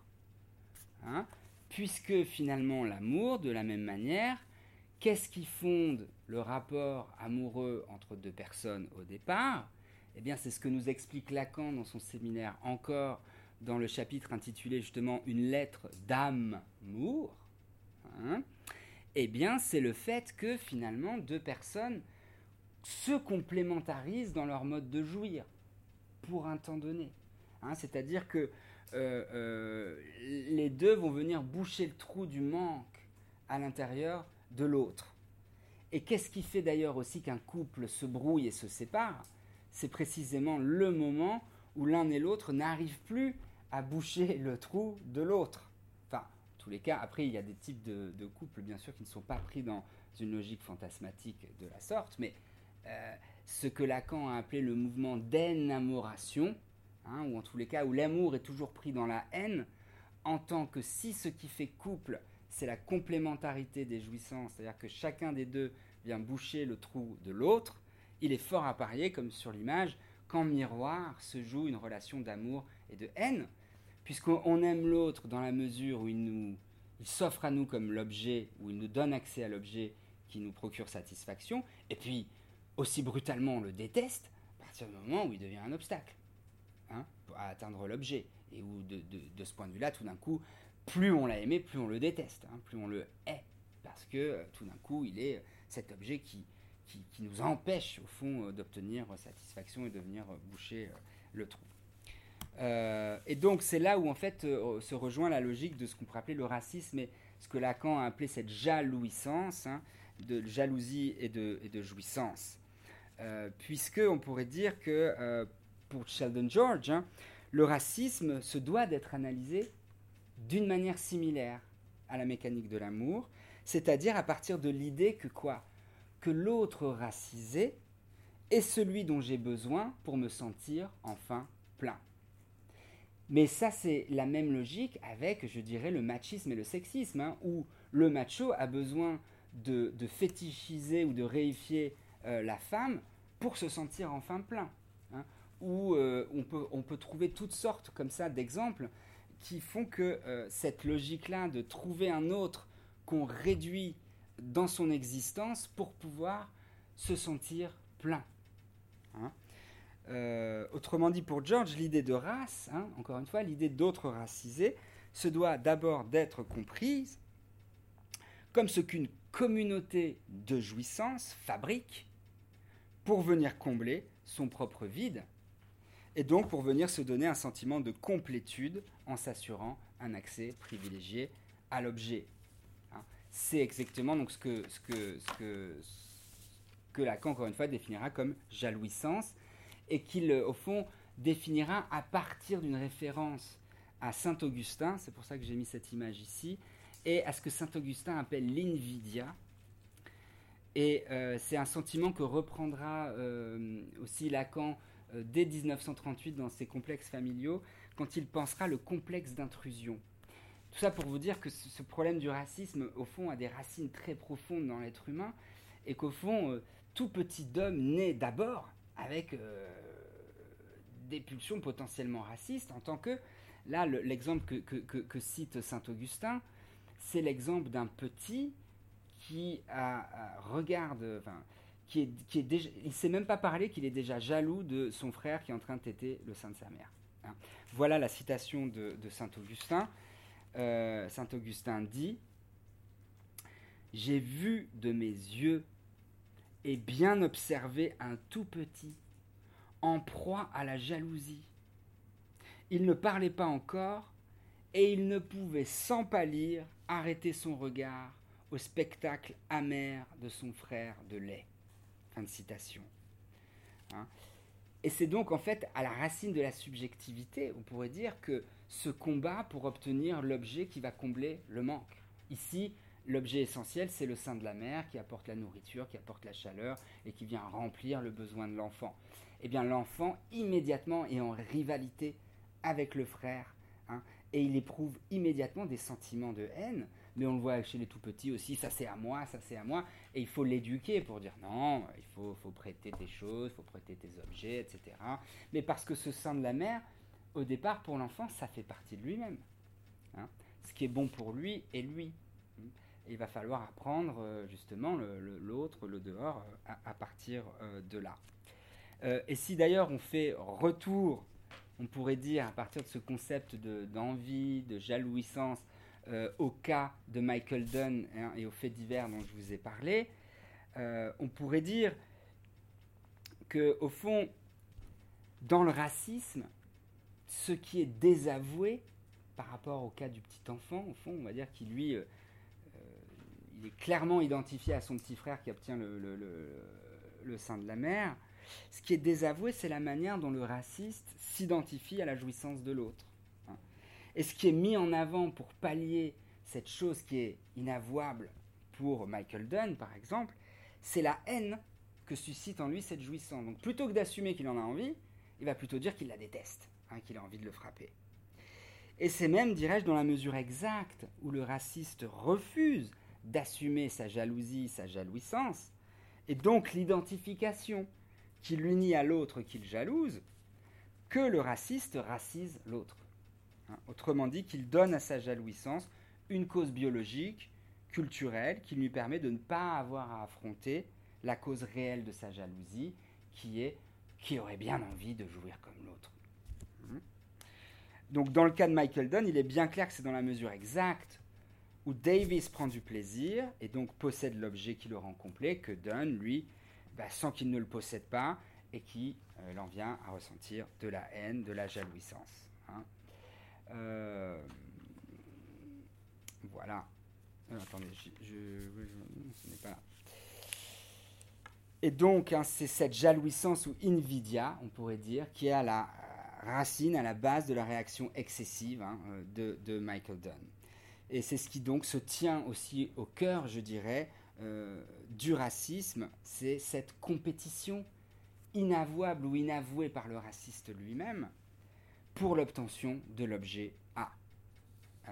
hein, puisque finalement l'amour, de la même manière, qu'est-ce qui fonde le rapport amoureux entre deux personnes au départ? Eh bien, c'est ce que nous explique Lacan dans son séminaire encore dans le chapitre intitulé justement Une lettre d'amour. Hein. eh bien, c'est le fait que finalement deux personnes se complémentarisent dans leur mode de jouir pour un temps donné. Hein, c'est-à-dire que euh, euh, les deux vont venir boucher le trou du manque à l'intérieur de l'autre. Et qu'est-ce qui fait d'ailleurs aussi qu'un couple se brouille et se sépare? C'est précisément le moment où l'un et l'autre n'arrivent plus à boucher le trou de l'autre. Enfin, en tous les cas, après, il y a des types de, couples, bien sûr, qui ne sont pas pris dans une logique fantasmatique de la sorte, mais euh, ce que Lacan a appelé le mouvement d'énamoration, Hein, ou en tous les cas où l'amour est toujours pris dans la haine, en tant que si ce qui fait couple, c'est la complémentarité des jouissances, c'est-à-dire que chacun des deux vient boucher le trou de l'autre, il est fort à parier, comme sur l'image, qu'en miroir se joue une relation d'amour et de haine, puisqu'on aime l'autre dans la mesure où il, nous, il s'offre à nous comme l'objet, où il nous donne accès à l'objet qui nous procure satisfaction, et puis aussi brutalement on le déteste à partir du moment où il devient un obstacle. À atteindre l'objet. Et où, de, ce point de vue-là, tout d'un coup, plus on l'a aimé, plus on le déteste, hein, plus on le hait. Parce que euh, tout d'un coup, il est euh, cet objet qui, qui, nous empêche, au fond, euh, d'obtenir satisfaction et de venir boucher le trou. et donc, c'est là où, en fait, se rejoint la logique de ce qu'on pourrait appeler le racisme et ce que Lacan a appelé cette jalouissance, hein, de jalousie et de, et de jouissance. puisque on pourrait dire que pour Sheldon George, hein, le racisme se doit d'être analysé d'une manière similaire à la mécanique de l'amour, c'est-à-dire à partir de l'idée que quoi? Que l'autre racisé est celui dont j'ai besoin pour me sentir enfin plein. Mais ça, c'est la même logique avec, je dirais, le machisme et le sexisme, hein, où le macho a besoin de, fétichiser ou de réifier euh, la femme pour se sentir enfin plein où euh, on, peut, trouver toutes sortes comme ça d'exemples qui font que euh, cette logique-là de trouver un autre qu'on réduit dans son existence pour pouvoir se sentir plein. Hein. Euh, autrement dit, pour George, l'idée de race, hein, encore une fois, l'idée d'autre racisé, se doit d'abord d'être comprise comme ce qu'une communauté de jouissance fabrique pour venir combler son propre vide et donc pour venir se donner un sentiment de complétude en s'assurant un accès privilégié à l'objet. Hein. C'est exactement donc ce que, ce, que, ce, que, Lacan, encore une fois, définira comme jalouissance, et qu'il, au fond, définira à partir d'une référence à Saint Augustin, c'est pour ça que j'ai mis cette image ici, et à ce que Saint Augustin appelle l'invidia. Et euh, c'est un sentiment que reprendra euh, aussi Lacan euh, dès 1938 dans ses complexes familiaux, quand il pensera le complexe d'intrusion. Tout ça pour vous dire que ce problème du racisme, au fond, a des racines très profondes dans l'être humain, et qu'au fond, euh, tout petit homme naît d'abord avec euh, des pulsions potentiellement racistes, en tant que, là, l'exemple que, cite Saint Augustin, c'est l'exemple d'un petit qui regarde, qui est, il sait même pas parler qu'il est déjà jaloux de son frère qui est en train de téter le sein de sa mère. Hein. Voilà la citation de, Saint Augustin. Euh, Saint Augustin dit J'ai vu de mes yeux et bien observé un tout petit en proie à la jalousie. Il ne parlait pas encore et il ne pouvait sans pâlir arrêter son regard au spectacle amer de son frère de lait. Fin de citation. Hein. Et c'est donc en fait à la racine de la subjectivité, on pourrait dire que ce combat pour obtenir l'objet qui va combler le manque. Ici, l'objet essentiel, c'est le sein de la mère qui apporte la nourriture, qui apporte la chaleur et qui vient remplir le besoin de l'enfant. Eh bien, l'enfant, immédiatement, est en rivalité avec le frère. Hein, et il éprouve immédiatement des sentiments de haine mais on le voit chez les tout petits aussi, ça c'est à moi, ça c'est à moi, et il faut l'éduquer pour dire non, il faut, prêter tes choses, il faut prêter tes objets, etc. Mais parce que ce sein de la mère, au départ, pour l'enfant, ça fait partie de lui-même. Hein. Ce qui est bon pour lui est lui. Et il va falloir apprendre euh, justement l'autre, le, dehors, euh, à, partir euh, de là. et si d'ailleurs on fait retour, on pourrait dire à partir de ce concept d'envie, de jalouissance, euh, au cas de Michael Dunn hein, et aux faits divers dont je vous ai parlé, euh, on pourrait dire que au fond, dans le racisme, ce qui est désavoué par rapport au cas du petit enfant, au fond, on va dire qu'il lui, euh, est clairement identifié à son petit frère qui obtient le sein de la mère. Ce qui est désavoué, c'est la manière dont le raciste s'identifie à la jouissance de l'autre. Et ce qui est mis en avant pour pallier cette chose qui est inavouable pour Michael Dunn, par exemple, c'est la haine que suscite en lui cette jouissance. Donc plutôt que d'assumer qu'il en a envie, il va plutôt dire qu'il la déteste, hein, qu'il a envie de le frapper. Et c'est même, dirais-je, dans la mesure exacte où le raciste refuse d'assumer sa jalousie, sa jalouissance, et donc l'identification qui l'unit à l'autre qu'il jalouse, que le raciste racise l'autre. Hein, autrement dit, qu'il donne à sa jalouissance une cause biologique, culturelle, qui lui permet de ne pas avoir à affronter la cause réelle de sa jalousie, qui est qui aurait bien envie de jouir comme l'autre. Hein. Donc dans le cas de Michael Dunn, il est bien clair que c'est dans la mesure exacte où Davis prend du plaisir et donc possède l'objet qui le rend complet, que Dunn, lui, bah, sans qu'il ne le possède pas, et qui euh, l'en vient à ressentir de la haine, de la jalouissance. Hein. Euh, voilà. Euh, attendez, je, n'est pas Et donc, hein, c'est cette jalouissance ou invidia, on pourrait dire, qui est à la racine, à la base de la réaction excessive hein, de, Michael Dunn. Et c'est ce qui donc se tient aussi au cœur, je dirais, euh, du racisme, c'est cette compétition inavouable ou inavouée par le raciste lui-même pour l'obtention de l'objet A. Euh,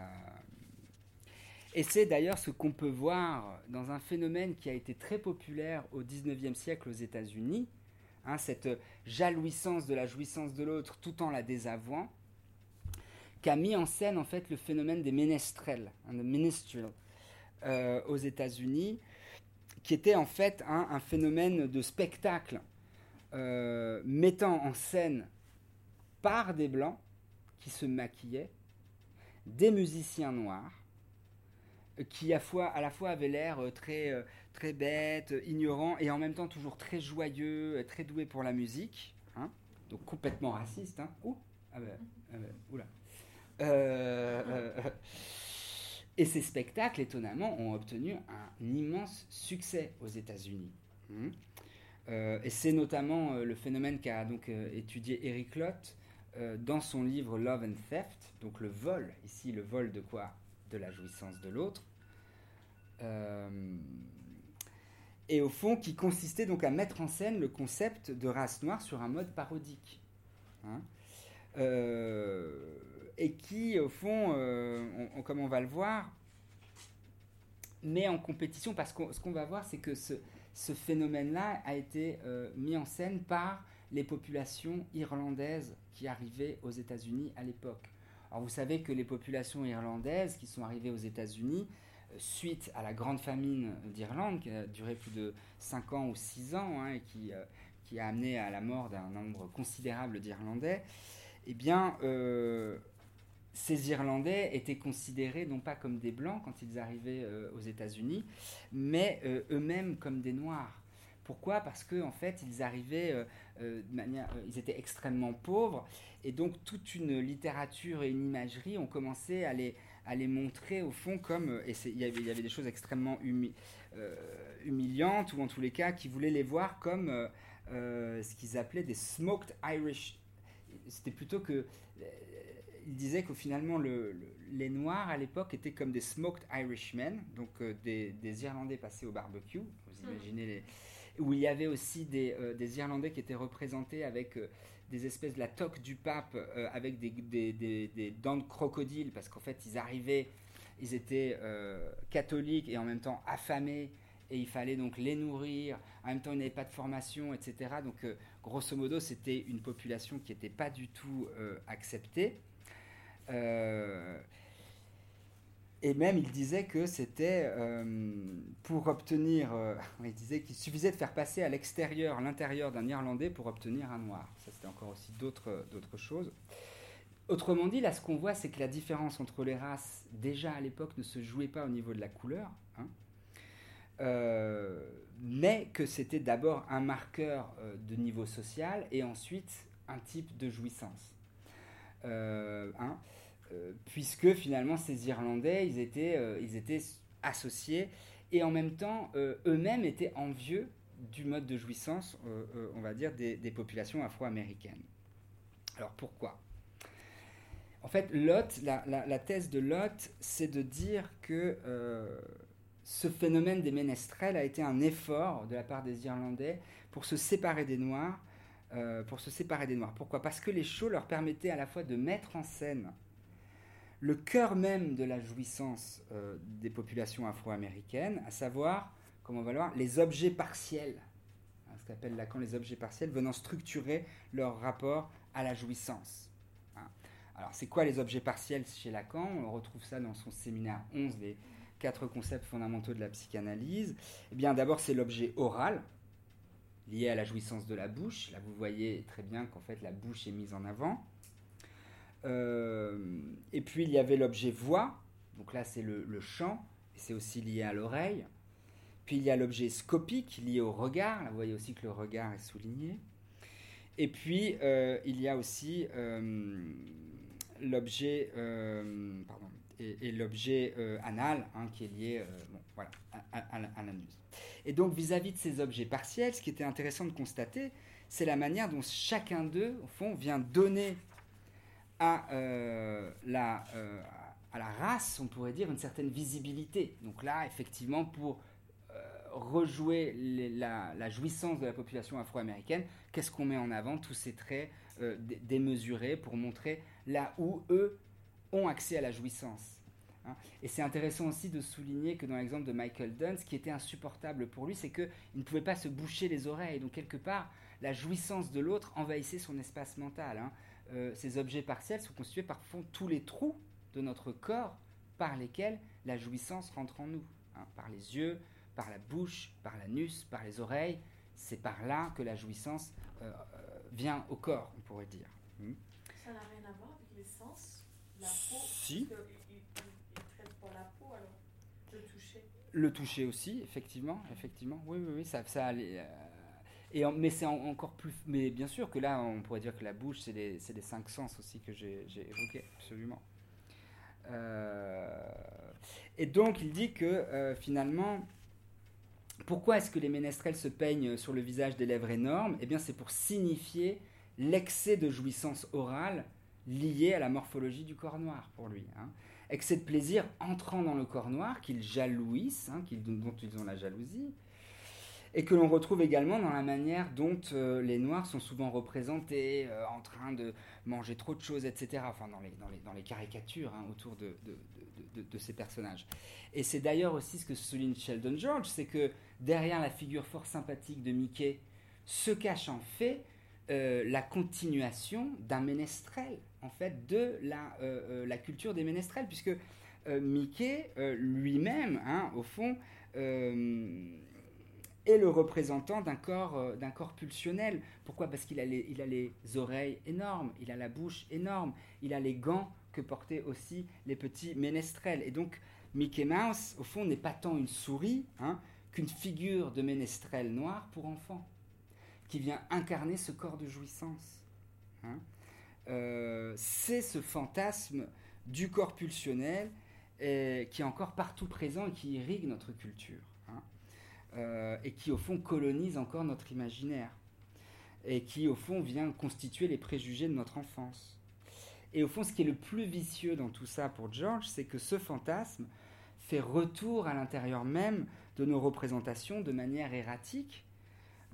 et c'est d'ailleurs ce qu'on peut voir dans un phénomène qui a été très populaire au XIXe siècle aux États-Unis, hein, cette jalouissance de la jouissance de l'autre tout en la désavouant, qu'a mis en scène en fait le phénomène des ménestrels, hein, euh, aux États-Unis, qui était en fait hein, un phénomène de spectacle euh, mettant en scène par des blancs qui se maquillaient, des musiciens noirs euh, qui à, la fois avaient l'air euh, très, euh, très bêtes, ignorants et en même temps toujours très joyeux, très doués pour la musique, hein. donc complètement racistes. Hein. Ouh, ah ben, ah ben, et ces spectacles, étonnamment, ont obtenu un immense succès aux États-Unis. Hein. et c'est notamment le phénomène qu'a donc étudié Eric Lott euh, dans son livre Love and Theft, donc le vol, ici le vol de quoi? De la jouissance de l'autre. Euh, et au fond, qui consistait donc à mettre en scène le concept de race noire sur un mode parodique. Hein. Euh, et qui, au fond, comme on va le voir, met en compétition, parce que ce qu'on va voir, c'est que ce, ce phénomène-là a été mis en scène par les populations irlandaises qui arrivaient aux États-Unis à l'époque. Alors vous savez que les populations irlandaises qui sont arrivées aux États-Unis, euh, suite à la grande famine d'Irlande, qui a duré plus de 5 ans ou 6 ans, hein, et qui, euh, qui a amené à la mort d'un nombre considérable d'Irlandais, eh bien, ces Irlandais étaient considérés non pas comme des Blancs quand ils arrivaient aux États-Unis, mais eux-mêmes comme des Noirs. Pourquoi? Parce qu'en en fait, ils arrivaient euh, euh, de manière, euh, ils étaient extrêmement pauvres, et donc toute une littérature et une imagerie ont commencé à les, à les montrer au fond comme, et il y, avait, il y avait des choses extrêmement humiliantes, ou en tous les cas, qui voulaient les voir comme ce qu'ils appelaient des smoked Irish. C'était plutôt que ils disaient que finalement le, les Noirs à l'époque étaient comme des smoked Irishmen, donc des, des, Irlandais passés au barbecue. Vous mmh. imaginez les, où il y avait aussi des, euh, Irlandais qui étaient représentés avec euh, des espèces de la toque du pape, euh, avec des, des, dents de crocodile, parce qu'en fait, ils arrivaient, ils étaient catholiques et en même temps affamés, et il fallait donc les nourrir, en même temps, ils n'avaient pas de formation, etc. Donc, grosso modo, c'était une population qui n'était pas du tout acceptée. Et même, il disait que c'était euh, pour obtenir. Euh, *laughs* il disait qu'il suffisait de faire passer à l'extérieur l'intérieur d'un Irlandais pour obtenir un noir. Ça, c'était encore aussi d'autres choses. Autrement dit, là, ce qu'on voit, c'est que la différence entre les races, déjà à l'époque, ne se jouait pas au niveau de la couleur, hein, euh, mais que c'était d'abord un marqueur de niveau social et ensuite un type de jouissance. Hein. Euh, puisque finalement ces Irlandais, ils étaient, euh, ils étaient associés et en même temps, euh, eux-mêmes étaient envieux du mode de jouissance, on va dire, des, populations afro-américaines. Alors pourquoi? En fait, la, thèse de Lot, c'est de dire que ce phénomène des ménestrels a été un effort de la part des Irlandais pour se séparer des Noirs, pour se séparer des Noirs. Pourquoi? Parce que les shows leur permettaient à la fois de mettre en scène le cœur même de la jouissance euh, des populations afro-américaines, à savoir, comment on va voir, les objets partiels, hein, ce qu'appelle Lacan les objets partiels, venant structurer leur rapport à la jouissance. Hein. Alors, c'est quoi les objets partiels chez Lacan? On retrouve ça dans son séminaire 11, les quatre concepts fondamentaux de la psychanalyse. Eh bien, d'abord, c'est l'objet oral, lié à la jouissance de la bouche. Là, vous voyez très bien qu'en fait, la bouche est mise en avant. Euh, et puis il y avait l'objet voix, donc là c'est le, chant, et c'est aussi lié à l'oreille. Puis il y a l'objet scopique lié au regard, là vous voyez aussi que le regard est souligné. Et puis euh, il y a aussi euh, l'objet, pardon, et, l'objet anal hein, qui est lié à, l'anus. Et donc vis-à-vis -vis de ces objets partiels, ce qui était intéressant de constater, c'est la manière dont chacun d'eux, au fond, vient donner à, euh, la, euh, à la race, on pourrait dire, une certaine visibilité. Donc là, effectivement, pour euh, rejouer la, jouissance de la population afro-américaine, qu'est-ce qu'on met en avant Tous ces traits démesurés pour montrer là où eux ont accès à la jouissance. Hein. Et c'est intéressant aussi de souligner que dans l'exemple de Michael Dunn, ce qui était insupportable pour lui, c'est qu'il ne pouvait pas se boucher les oreilles. Donc quelque part, la jouissance de l'autre envahissait son espace mental. Hein. Euh, ces objets partiels sont constitués par fond tous les trous de notre corps par lesquels la jouissance rentre en nous. Hein, par les yeux, par la bouche, par l'anus, par les oreilles. C'est par là que la jouissance euh, euh, vient au corps, on pourrait dire. Hmm. Ça n'a rien à voir avec les sens La peau Si. Parce traite pour la peau alors Le toucher Le toucher aussi, effectivement. effectivement. Oui, oui, oui. Ça, ça, mais c'est encore plus. Mais bien sûr que là, on pourrait dire que la bouche, c'est les, les, cinq sens aussi que j'ai évoqués, absolument. Euh, et donc, il dit que euh, finalement, pourquoi est-ce que les ménestrels se peignent sur le visage des lèvres énormes? Eh bien, c'est pour signifier l'excès de jouissance orale lié à la morphologie du corps noir pour lui. Hein. Excès de plaisir entrant dans le corps noir, qu'ils jalouissent, hein, dont ils ont la jalousie, et que l'on retrouve également dans la manière dont euh, les Noirs sont souvent représentés, euh, en train de manger trop de choses, etc. Enfin, dans les, dans les, dans les caricatures hein, autour de, de, de, ces personnages. Et c'est d'ailleurs aussi ce que souligne Sheldon George, c'est que derrière la figure fort sympathique de Mickey se cache en fait euh, la continuation d'un ménestrel, en fait, de la, la culture des ménestrels, puisque Mickey lui-même, hein, au fond, est le représentant d'un corps, euh, d'un corps pulsionnel. Pourquoi? Parce qu'il a, les, oreilles énormes, il a la bouche énorme, il a les gants que portaient aussi les petits ménestrels. Et donc, Mickey Mouse, au fond, n'est pas tant une souris hein, qu'une figure de ménestrel noir pour enfants, qui vient incarner ce corps de jouissance. Hein. Euh, c'est ce fantasme du corps pulsionnel qui est encore partout présent et qui irrigue notre culture. Euh, et qui, au fond, colonise encore notre imaginaire. Et qui, au fond, vient constituer les préjugés de notre enfance. Et au fond, ce qui est le plus vicieux dans tout ça pour George, c'est que ce fantasme fait retour à l'intérieur même de nos représentations de manière erratique,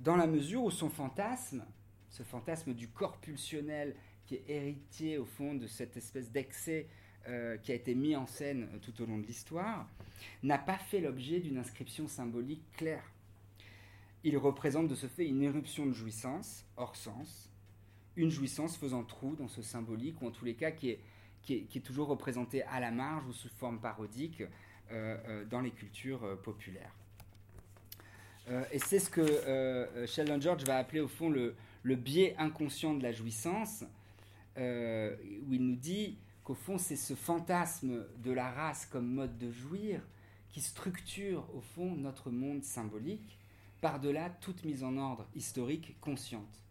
dans la mesure où son fantasme, ce fantasme du corps pulsionnel qui est héritier au fond de cette espèce d'excès euh, qui a été mis en scène euh, tout au long de l'histoire, n'a pas fait l'objet d'une inscription symbolique claire. Il représente de ce fait une éruption de jouissance, hors sens, une jouissance faisant trou dans ce symbolique, ou en tous les cas qui est, toujours représenté à la marge ou sous forme parodique euh, dans les cultures populaires. et c'est ce que Sheldon George va appeler au fond le biais inconscient de la jouissance, où il nous dit qu'au fond, c'est ce fantasme de la race comme mode de jouir qui structure au fond notre monde symbolique, par-delà toute mise en ordre historique consciente,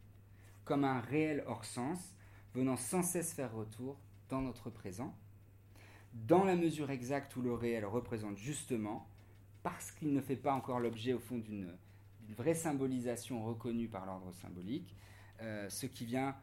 comme un réel hors-sens venant sans cesse faire retour dans notre présent, dans la mesure exacte où le réel représente justement, parce qu'il ne fait pas encore l'objet au fond d'une vraie symbolisation reconnue par l'ordre symbolique, euh, ce qui vient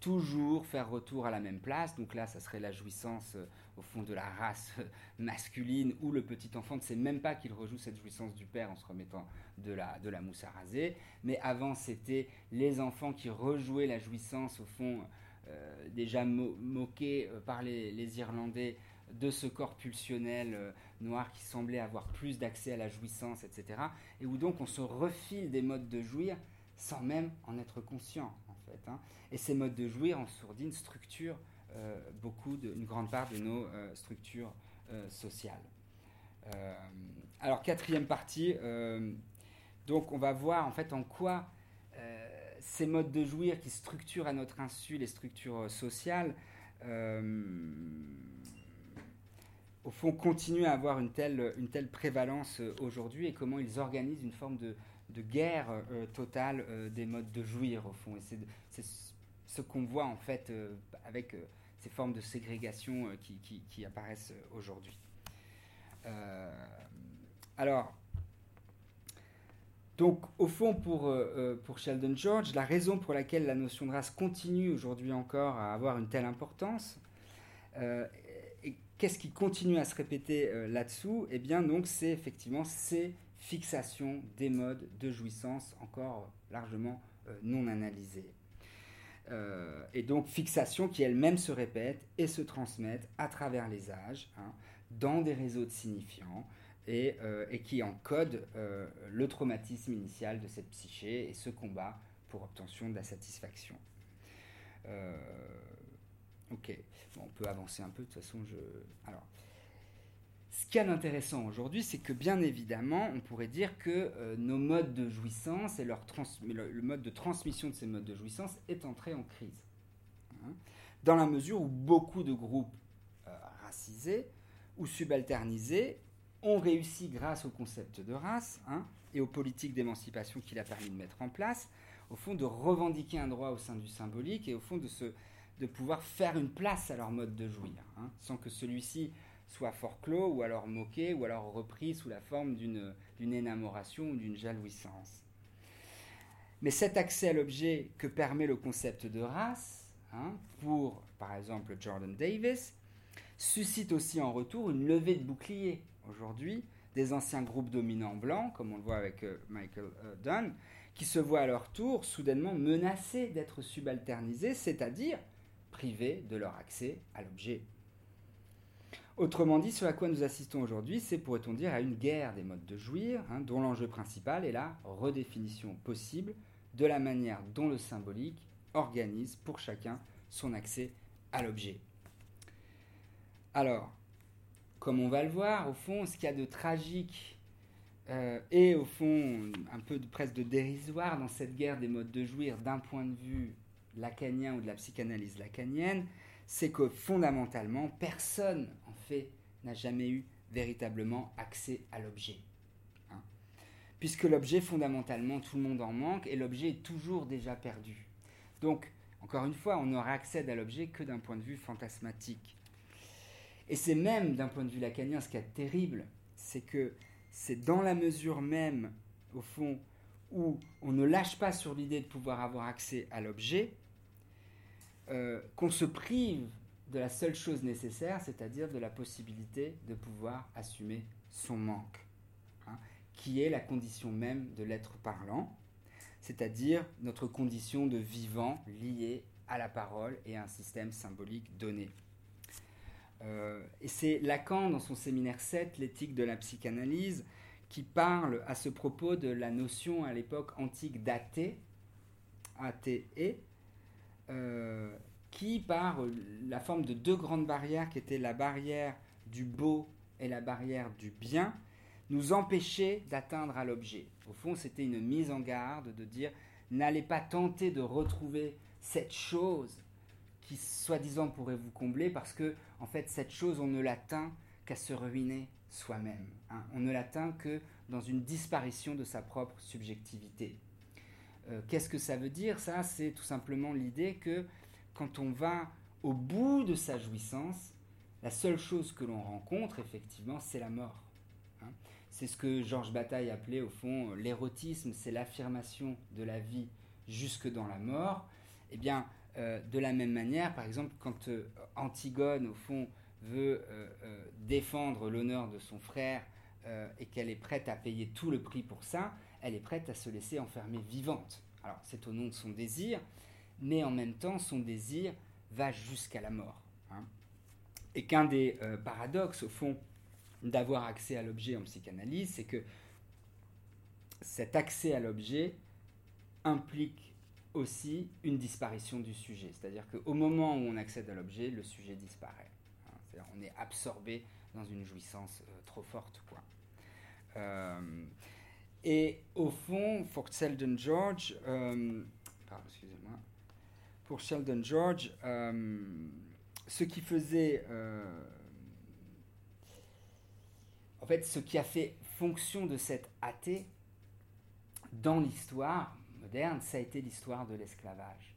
toujours faire retour à la même place. Donc là, ça serait la jouissance euh, au fond de la race euh, masculine où le petit enfant ne sait même pas qu'il rejoue cette jouissance du père en se remettant de la, de la mousse à raser. Mais avant, c'était les enfants qui rejouaient la jouissance au fond euh, déjà moqués par les, les, Irlandais de ce corps pulsionnel noir qui semblait avoir plus d'accès à la jouissance, etc. Et où donc on se refile des modes de jouir sans même en être conscient. Hein. Et ces modes de jouir en sourdine structurent euh, beaucoup, une grande part de nos euh, structures euh, sociales. alors quatrième partie, donc on va voir en fait en quoi ces modes de jouir qui structurent à notre insu les structures sociales, au fond, continuent à avoir une telle, une telle prévalence aujourd'hui et comment ils organisent une forme de, de guerre euh, totale euh, des modes de jouir, au fond. Et c'est ce qu'on voit, en fait, euh, avec ces formes de ségrégation qui, apparaissent aujourd'hui. alors, donc, au fond, pour, pour Sheldon George, la raison pour laquelle la notion de race continue aujourd'hui encore à avoir une telle importance, et qu'est-ce qui continue à se répéter là-dessous? Eh bien, donc, c'est effectivement ces fixation des modes de jouissance encore largement euh, non analysés. Euh, et donc fixation qui elle-même se répète et se transmettent à travers les âges, hein, dans des réseaux de signifiants, et, euh, qui encodent le traumatisme initial de cette psyché et ce combat pour obtention de la satisfaction. ok, on peut avancer un peu, de toute façon, je... Alors, ce qui est intéressant aujourd'hui, c'est que bien évidemment, on pourrait dire que euh, nos modes de jouissance et le, mode de transmission de ces modes de jouissance est entré en crise. Hein. dans la mesure où beaucoup de groupes euh, racisés ou subalternisés ont réussi grâce au concept de race hein, et aux politiques d'émancipation qu'il a permis de mettre en place, au fond de revendiquer un droit au sein du symbolique et au fond de, se, de pouvoir faire une place à leur mode de jouir, hein, sans que celui-ci soit fort clos, ou alors moqué, ou alors repris sous la forme d'une énamoration ou d'une jalouissance. Mais cet accès à l'objet que permet le concept de race, hein, pour par exemple Jordan Davis, suscite aussi en retour une levée de bouclier aujourd'hui des anciens groupes dominants blancs, comme on le voit avec euh, Michael euh, Dunn, qui se voient à leur tour soudainement menacés d'être subalternisés, c'est-à-dire privés de leur accès à l'objet. Autrement dit, ce à quoi nous assistons aujourd'hui, c'est, pourrait-on dire, à une guerre des modes de jouir, hein, dont l'enjeu principal est la redéfinition possible de la manière dont le symbolique organise pour chacun son accès à l'objet. Alors, comme on va le voir, au fond, ce qu'il y a de tragique euh, et au fond un peu presque de dérisoire dans cette guerre des modes de jouir d'un point de vue lacanien ou de la psychanalyse lacanienne, c'est que fondamentalement, personne, n'a jamais eu véritablement accès à l'objet. Hein. Puisque l'objet, fondamentalement, tout le monde en manque et l'objet est toujours déjà perdu. Donc, encore une fois, on n'aura accès à l'objet que d'un point de vue fantasmatique. Et c'est même d'un point de vue lacanien ce qui est terrible, c'est que c'est dans la mesure même, au fond, où on ne lâche pas sur l'idée de pouvoir avoir accès à l'objet, euh, qu'on se prive de la seule chose nécessaire, c'est-à-dire de la possibilité de pouvoir assumer son manque, hein, qui est la condition même de l'être parlant, c'est-à-dire notre condition de vivant liée à la parole et à un système symbolique donné. Euh, et c'est Lacan, dans son séminaire 7, l'éthique de la psychanalyse, qui parle à ce propos de la notion à l'époque antique d'athée, A-T-E, euh, qui, par la forme de deux grandes barrières qui étaient la barrière du beau et la barrière du bien, nous empêchait d'atteindre à l'objet. Au fond, c'était une mise en garde de dire n'allez pas tenter de retrouver cette chose qui, soi-disant, pourrait vous combler, parce que, en fait, cette chose, on ne l'atteint qu'à se ruiner soi-même. Hein. On ne l'atteint que dans une disparition de sa propre subjectivité. Euh, qu'est-ce que ça veut dire Ça, c'est tout simplement l'idée que quand on va au bout de sa jouissance, la seule chose que l'on rencontre, effectivement, c'est la mort. Hein. C'est ce que Georges Bataille appelait, au fond, l'érotisme, c'est l'affirmation de la vie jusque dans la mort. Eh bien, euh, de la même manière, par exemple, quand euh, Antigone, au fond, veut euh, défendre l'honneur de son frère et qu'elle est prête à payer tout le prix pour ça, elle est prête à se laisser enfermer vivante. Alors, c'est au nom de son désir, mais en même temps, son désir va jusqu'à la mort. Hein. Et qu'un des euh, paradoxes, au fond, d'avoir accès à l'objet en psychanalyse, c'est que cet accès à l'objet implique aussi une disparition du sujet. C'est-à-dire qu'au moment où on accède à l'objet, le sujet disparaît. Hein. On est absorbé dans une jouissance euh, trop forte. Quoi. Euh, et au fond, Selden George, pour Sheldon George, euh, ce qui faisait. Euh, en fait, ce qui a fait fonction de cet athée dans l'histoire moderne, ça a été l'histoire de l'esclavage.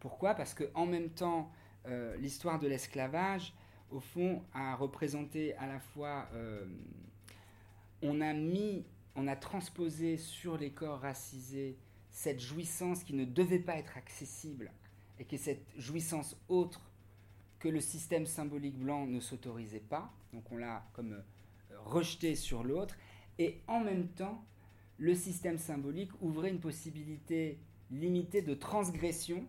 Pourquoi? Parce que en même temps, euh, l'histoire de l'esclavage, au fond, a représenté à la fois. on a mis, on a transposé sur les corps racisés cette jouissance qui ne devait pas être accessible et que cette jouissance autre que le système symbolique blanc ne s'autorisait pas, donc on l'a comme euh, rejeté sur l'autre, et en même temps, le système symbolique ouvrait une possibilité limitée de transgression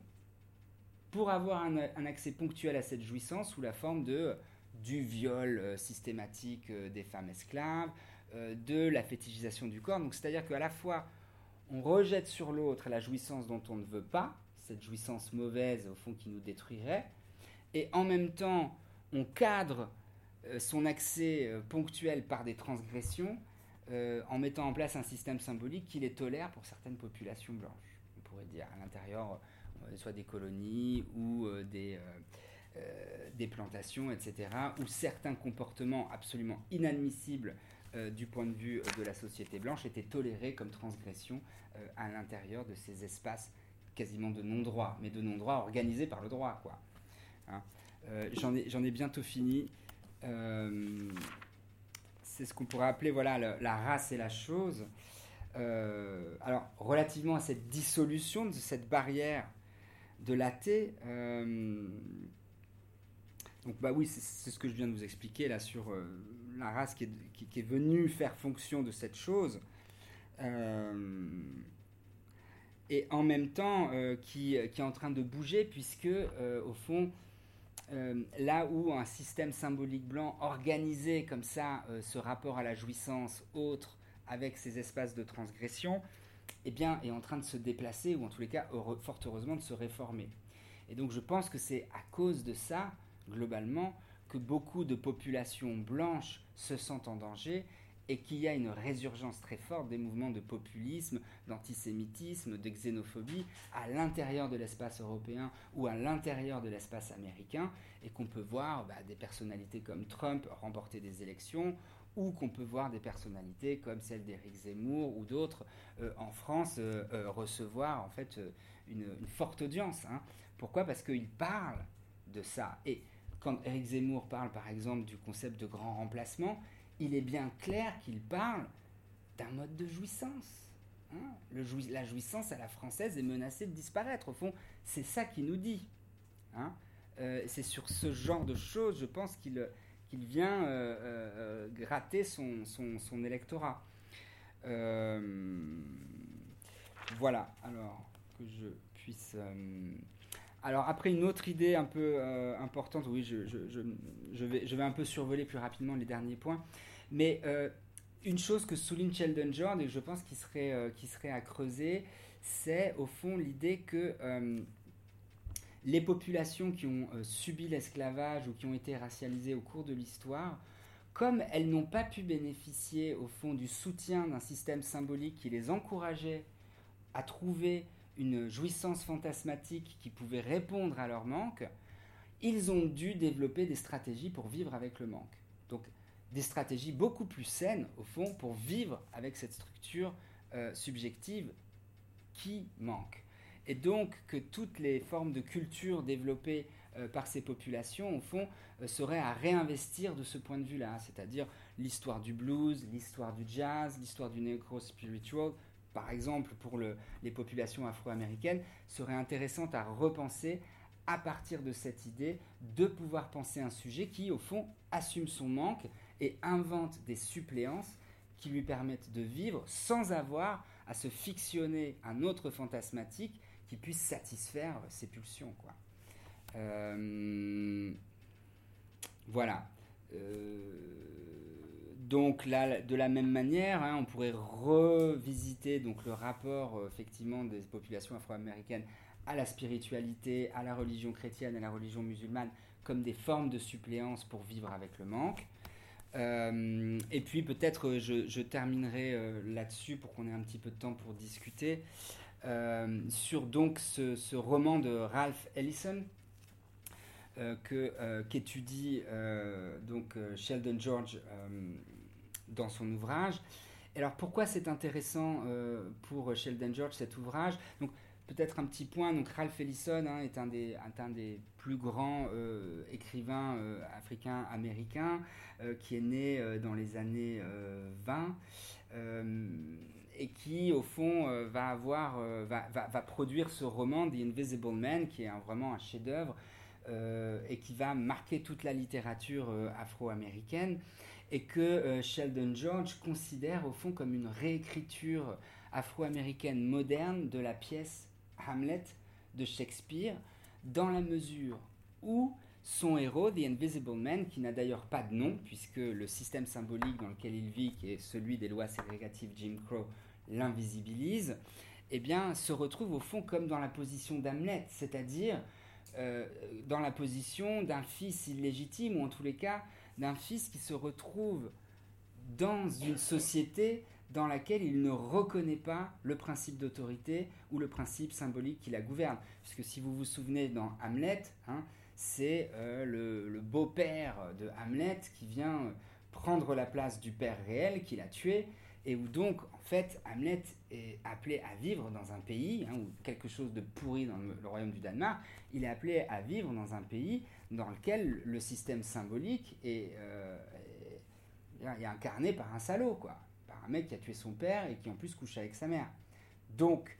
pour avoir un, accès ponctuel à cette jouissance sous la forme de, du viol euh, systématique euh, des femmes esclaves, de la fétichisation du corps. Donc c'est-à-dire qu'à la fois on rejette sur l'autre la jouissance dont on ne veut pas, cette jouissance mauvaise au fond qui nous détruirait, et en même temps on cadre euh, son accès euh, ponctuel par des transgressions euh, en mettant en place un système symbolique qui les tolère pour certaines populations blanches, on pourrait dire, à l'intérieur soit des colonies ou des, des plantations, etc., où certains comportements absolument inadmissibles du point de vue de la société blanche étaient tolérés comme transgression à l'intérieur de ces espaces quasiment de non-droit, mais de non-droit organisé par le droit. quoi. Hein. Euh, j'en, ai, bientôt fini. Euh, c'est ce qu'on pourrait appeler voilà, la race et la chose. Euh, alors, relativement à cette dissolution de cette barrière de l'athée, donc bah oui, c'est, ce que je viens de vous expliquer là sur la race qui est, venue faire fonction de cette chose et en même temps euh, qui, qui, est en train de bouger, puisque, euh, au fond, euh, là où un système symbolique blanc organisait comme ça ce rapport à la jouissance autre avec ces espaces de transgression, eh bien, est en train de se déplacer, ou en tous les cas, fort heureusement, de se réformer. Et donc, je pense que c'est à cause de ça, globalement, que beaucoup de populations blanches se sentent en danger et qu'il y a une résurgence très forte des mouvements de populisme, d'antisémitisme, de xénophobie à l'intérieur de l'espace européen ou à l'intérieur de l'espace américain, et qu'on peut voir bah, des personnalités comme Trump remporter des élections, ou qu'on peut voir des personnalités comme celle d'Éric Zemmour ou d'autres euh, en France euh, euh, recevoir en fait une, forte audience. Hein. Pourquoi? Parce qu'ils parlent de ça. Et quand Éric Zemmour parle par exemple du concept de grand remplacement, il est bien clair qu'il parle d'un mode de jouissance. Hein. la jouissance à la française est menacée de disparaître. Au fond, c'est ça qu'il nous dit. Hein. Euh, c'est sur ce genre de choses, je pense, qu'il vient euh, euh, gratter son, électorat. voilà, alors que je puisse... Alors après une autre idée un peu importante, oui, je, vais, un peu survoler plus rapidement les derniers points. Mais euh, une chose que souligne Sheldon George et je pense qu'il serait, euh, serait à creuser, c'est au fond l'idée que euh, les populations qui ont subi l'esclavage ou qui ont été racialisées au cours de l'histoire, comme elles n'ont pas pu bénéficier au fond du soutien d'un système symbolique qui les encourageait à trouver une jouissance fantasmatique qui pouvait répondre à leur manque, ils ont dû développer des stratégies pour vivre avec le manque. Donc des stratégies beaucoup plus saines, au fond, pour vivre avec cette structure euh, subjective qui manque. Et donc que toutes les formes de culture développées euh, par ces populations, au fond, euh, seraient à réinvestir de ce point de vue-là, c'est-à-dire l'histoire du blues, l'histoire du jazz, l'histoire du necro-spiritual, par exemple pour les populations afro-américaines, serait intéressante à repenser à partir de cette idée de pouvoir penser un sujet qui, au fond, assume son manque et invente des suppléances qui lui permettent de vivre sans avoir à se fictionner un autre fantasmatique qui puisse satisfaire ses pulsions. Quoi. Euh, voilà. Euh, donc là, de la même manière, hein, on pourrait revisiter donc le rapport euh, effectivement des populations afro-américaines à la spiritualité, à la religion chrétienne, à la religion musulmane comme des formes de suppléance pour vivre avec le manque. Euh, et puis peut-être je, terminerai euh, là-dessus pour qu'on ait un petit peu de temps pour discuter sur donc ce, roman de Ralph Ellison qu'étudie donc Sheldon George dans son ouvrage. Alors pourquoi c'est intéressant pour Sheldon George cet ouvrage? Donc peut-être un petit point. Donc Ralph Ellison hein, est un des, un des plus grands euh, écrivains euh, africains américains euh, qui est né dans les années 20 et qui au fond va avoir va, va, va, produire ce roman The Invisible Man qui est vraiment un chef-d'œuvre et qui va marquer toute la littérature afro-américaine et que Sheldon George considère au fond comme une réécriture afro-américaine moderne de la pièce Hamlet de Shakespeare, dans la mesure où son héros, The Invisible Man, qui n'a d'ailleurs pas de nom, puisque le système symbolique dans lequel il vit, qui est celui des lois ségrégatives Jim Crow, l'invisibilise, eh bien, se retrouve au fond comme dans la position d'Hamlet, c'est-à-dire euh, dans la position d'un fils illégitime, ou en tous les cas d'un fils qui se retrouve dans une société dans laquelle il ne reconnaît pas le principe d'autorité ou le principe symbolique qui la gouverne. Puisque si vous vous souvenez dans Hamlet, hein, c'est euh, le, beau-père de Hamlet qui vient prendre la place du père réel qui l'a tué, et où donc, en fait, Hamlet est appelé à vivre dans un pays, hein, ou quelque chose de pourri dans le, royaume du Danemark, il est appelé à vivre dans un pays dans lequel le système symbolique est, euh, est incarné par un salaud, quoi un mec qui a tué son père et qui en plus couche avec sa mère. Donc,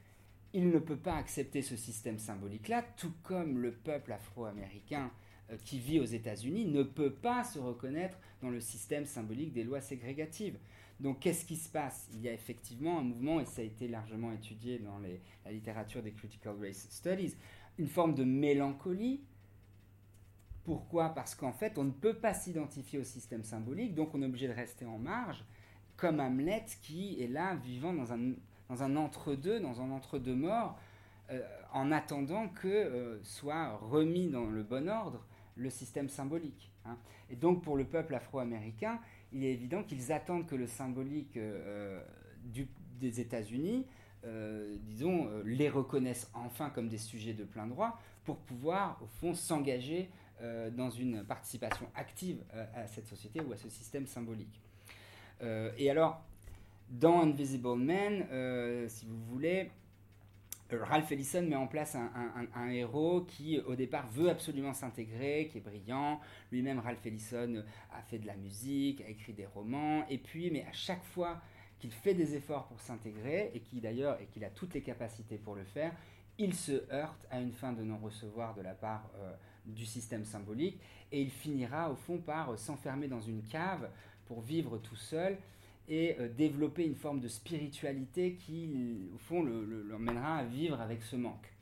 il ne peut pas accepter ce système symbolique-là, tout comme le peuple afro-américain euh, qui vit aux États-Unis ne peut pas se reconnaître dans le système symbolique des lois ségrégatives. Donc qu'est-ce qui se passe? Il y a effectivement un mouvement, et ça a été largement étudié dans la littérature des Critical Race Studies, une forme de mélancolie. Pourquoi? Parce qu'en fait, on ne peut pas s'identifier au système symbolique, donc on est obligé de rester en marge comme Hamlet qui est là vivant dans un, dans un entre-deux, dans un entre-deux mort, euh, en attendant que euh, soit remis dans le bon ordre le système symbolique. Hein. Et donc pour le peuple afro-américain, il est évident qu'ils attendent que le symbolique des États-Unis, disons, les reconnaisse enfin comme des sujets de plein droit pour pouvoir, au fond, s'engager dans une participation active à cette société ou à ce système symbolique. et alors, dans Invisible Man, euh, si vous voulez, euh, Ralph Ellison met en place un, héros qui, au départ, veut absolument s'intégrer, qui est brillant. Lui-même, Ralph Ellison a fait de la musique, a écrit des romans. Et puis, mais à chaque fois qu'il fait des efforts pour s'intégrer, et qui d'ailleurs, et qu'il a toutes les capacités pour le faire, il se heurte à une fin de non-recevoir de la part euh, du système symbolique, et il finira au fond par s'enfermer dans une cave pour vivre tout seul et euh, développer une forme de spiritualité qui, au fond, l'emmènera à vivre avec ce manque.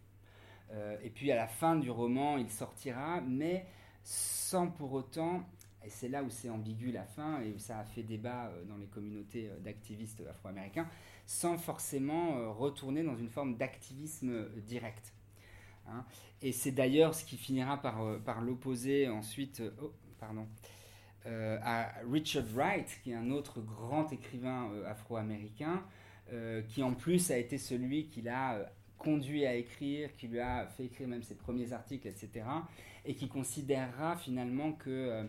Euh, et puis à la fin du roman, il sortira, mais sans pour autant, et c'est là où c'est ambigu la fin, et ça a fait débat euh, dans les communautés d'activistes afro-américains, sans forcément retourner dans une forme d'activisme direct. Hein. Et c'est d'ailleurs ce qui finira par, par l'opposer ensuite. Oh, pardon. Euh, à Richard Wright, qui est un autre grand écrivain euh, afro-américain, euh, qui en plus a été celui qui l'a conduit à écrire, qui lui a fait écrire même ses premiers articles, etc., et qui considérera finalement que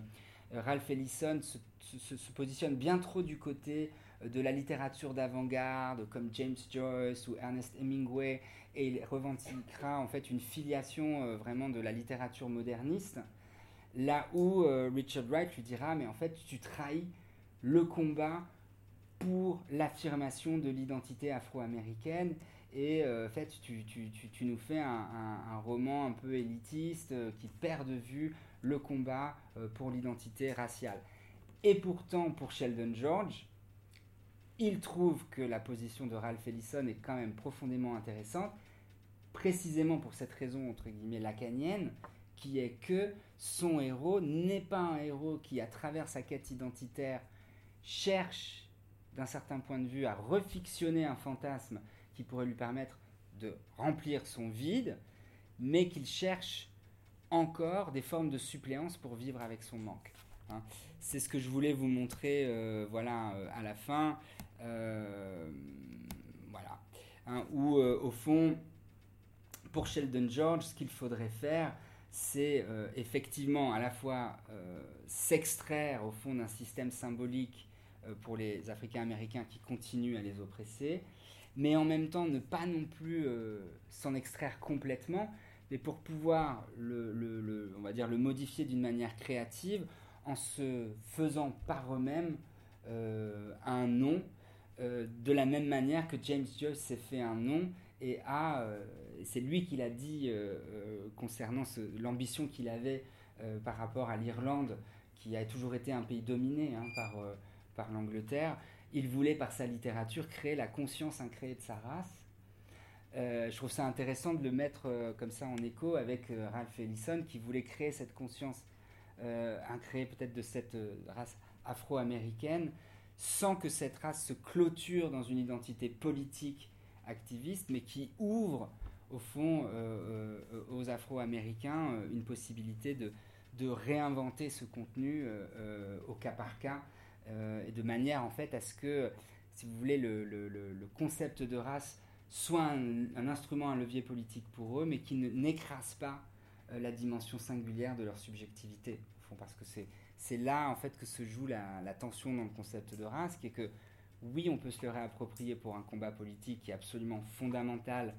Ralph Ellison se, positionne bien trop du côté de la littérature d'avant-garde, comme James Joyce ou Ernest Hemingway, et il revendiquera en fait une filiation vraiment de la littérature moderniste. Là où euh, Richard Wright lui dira, mais en fait, tu trahis le combat pour l'affirmation de l'identité afro-américaine. Et euh, en fait, tu, nous fais un, roman un peu élitiste euh, qui perd de vue le combat pour l'identité raciale. Et pourtant, pour Sheldon George, il trouve que la position de Ralph Ellison est quand même profondément intéressante, précisément pour cette raison, entre guillemets, lacanienne, qui est que son héros n'est pas un héros qui, à travers sa quête identitaire, cherche, d'un certain point de vue, à refictionner un fantasme qui pourrait lui permettre de remplir son vide, mais qu'il cherche encore des formes de suppléance pour vivre avec son manque. Hein. C'est ce que je voulais vous montrer euh, voilà, euh, à la fin. Euh, voilà. Hein, où, au fond, pour Sheldon George, ce qu'il faudrait faire, c'est euh, effectivement à la fois euh, s'extraire au fond d'un système symbolique euh, pour les Africains américains qui continuent à les oppresser, mais en même temps ne pas non plus s'en extraire complètement, mais pour pouvoir le, on va dire, le modifier d'une manière créative en se faisant par eux-mêmes un nom, de la même manière que James Joyce s'est fait un nom et euh, c'est lui qui l'a dit euh, euh, concernant l'ambition qu'il avait par rapport à l'Irlande, qui a toujours été un pays dominé hein, par, par l'Angleterre. Il voulait, par sa littérature, créer la conscience incréée de sa race. je trouve ça intéressant de le mettre comme ça en écho avec Ralph Ellison, qui voulait créer cette conscience incréée peut-être de cette race afro-américaine, sans que cette race se clôture dans une identité politique activiste, mais qui ouvre au fond euh, euh, aux Afro-Américains euh, une possibilité de, réinventer ce contenu au cas par cas, et de manière en fait à ce que, si vous voulez, le, concept de race soit un, instrument, un levier politique pour eux, mais qui n'écrase pas la dimension singulière de leur subjectivité, au fond, parce que c'est là en fait que se joue la, la tension dans le concept de race, qui est que oui, on peut se le réapproprier pour un combat politique qui est absolument fondamental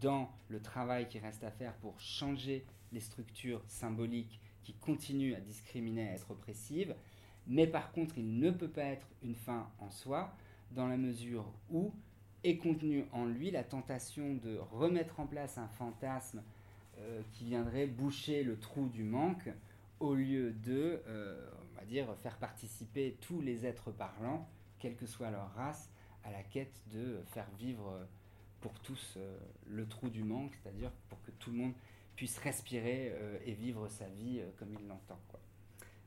dans le travail qui reste à faire pour changer les structures symboliques qui continuent à discriminer, à être oppressives. Mais par contre, il ne peut pas être une fin en soi, dans la mesure où est contenue en lui la tentation de remettre en place un fantasme euh, qui viendrait boucher le trou du manque, au lieu de, euh, faire participer tous les êtres parlants quelle que soit leur race, à la quête de faire vivre pour tous euh, le trou du manque, c'est-à-dire pour que tout le monde puisse respirer euh, et vivre sa vie comme il l'entend.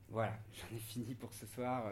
Voilà, *laughs* j'en ai fini pour ce soir.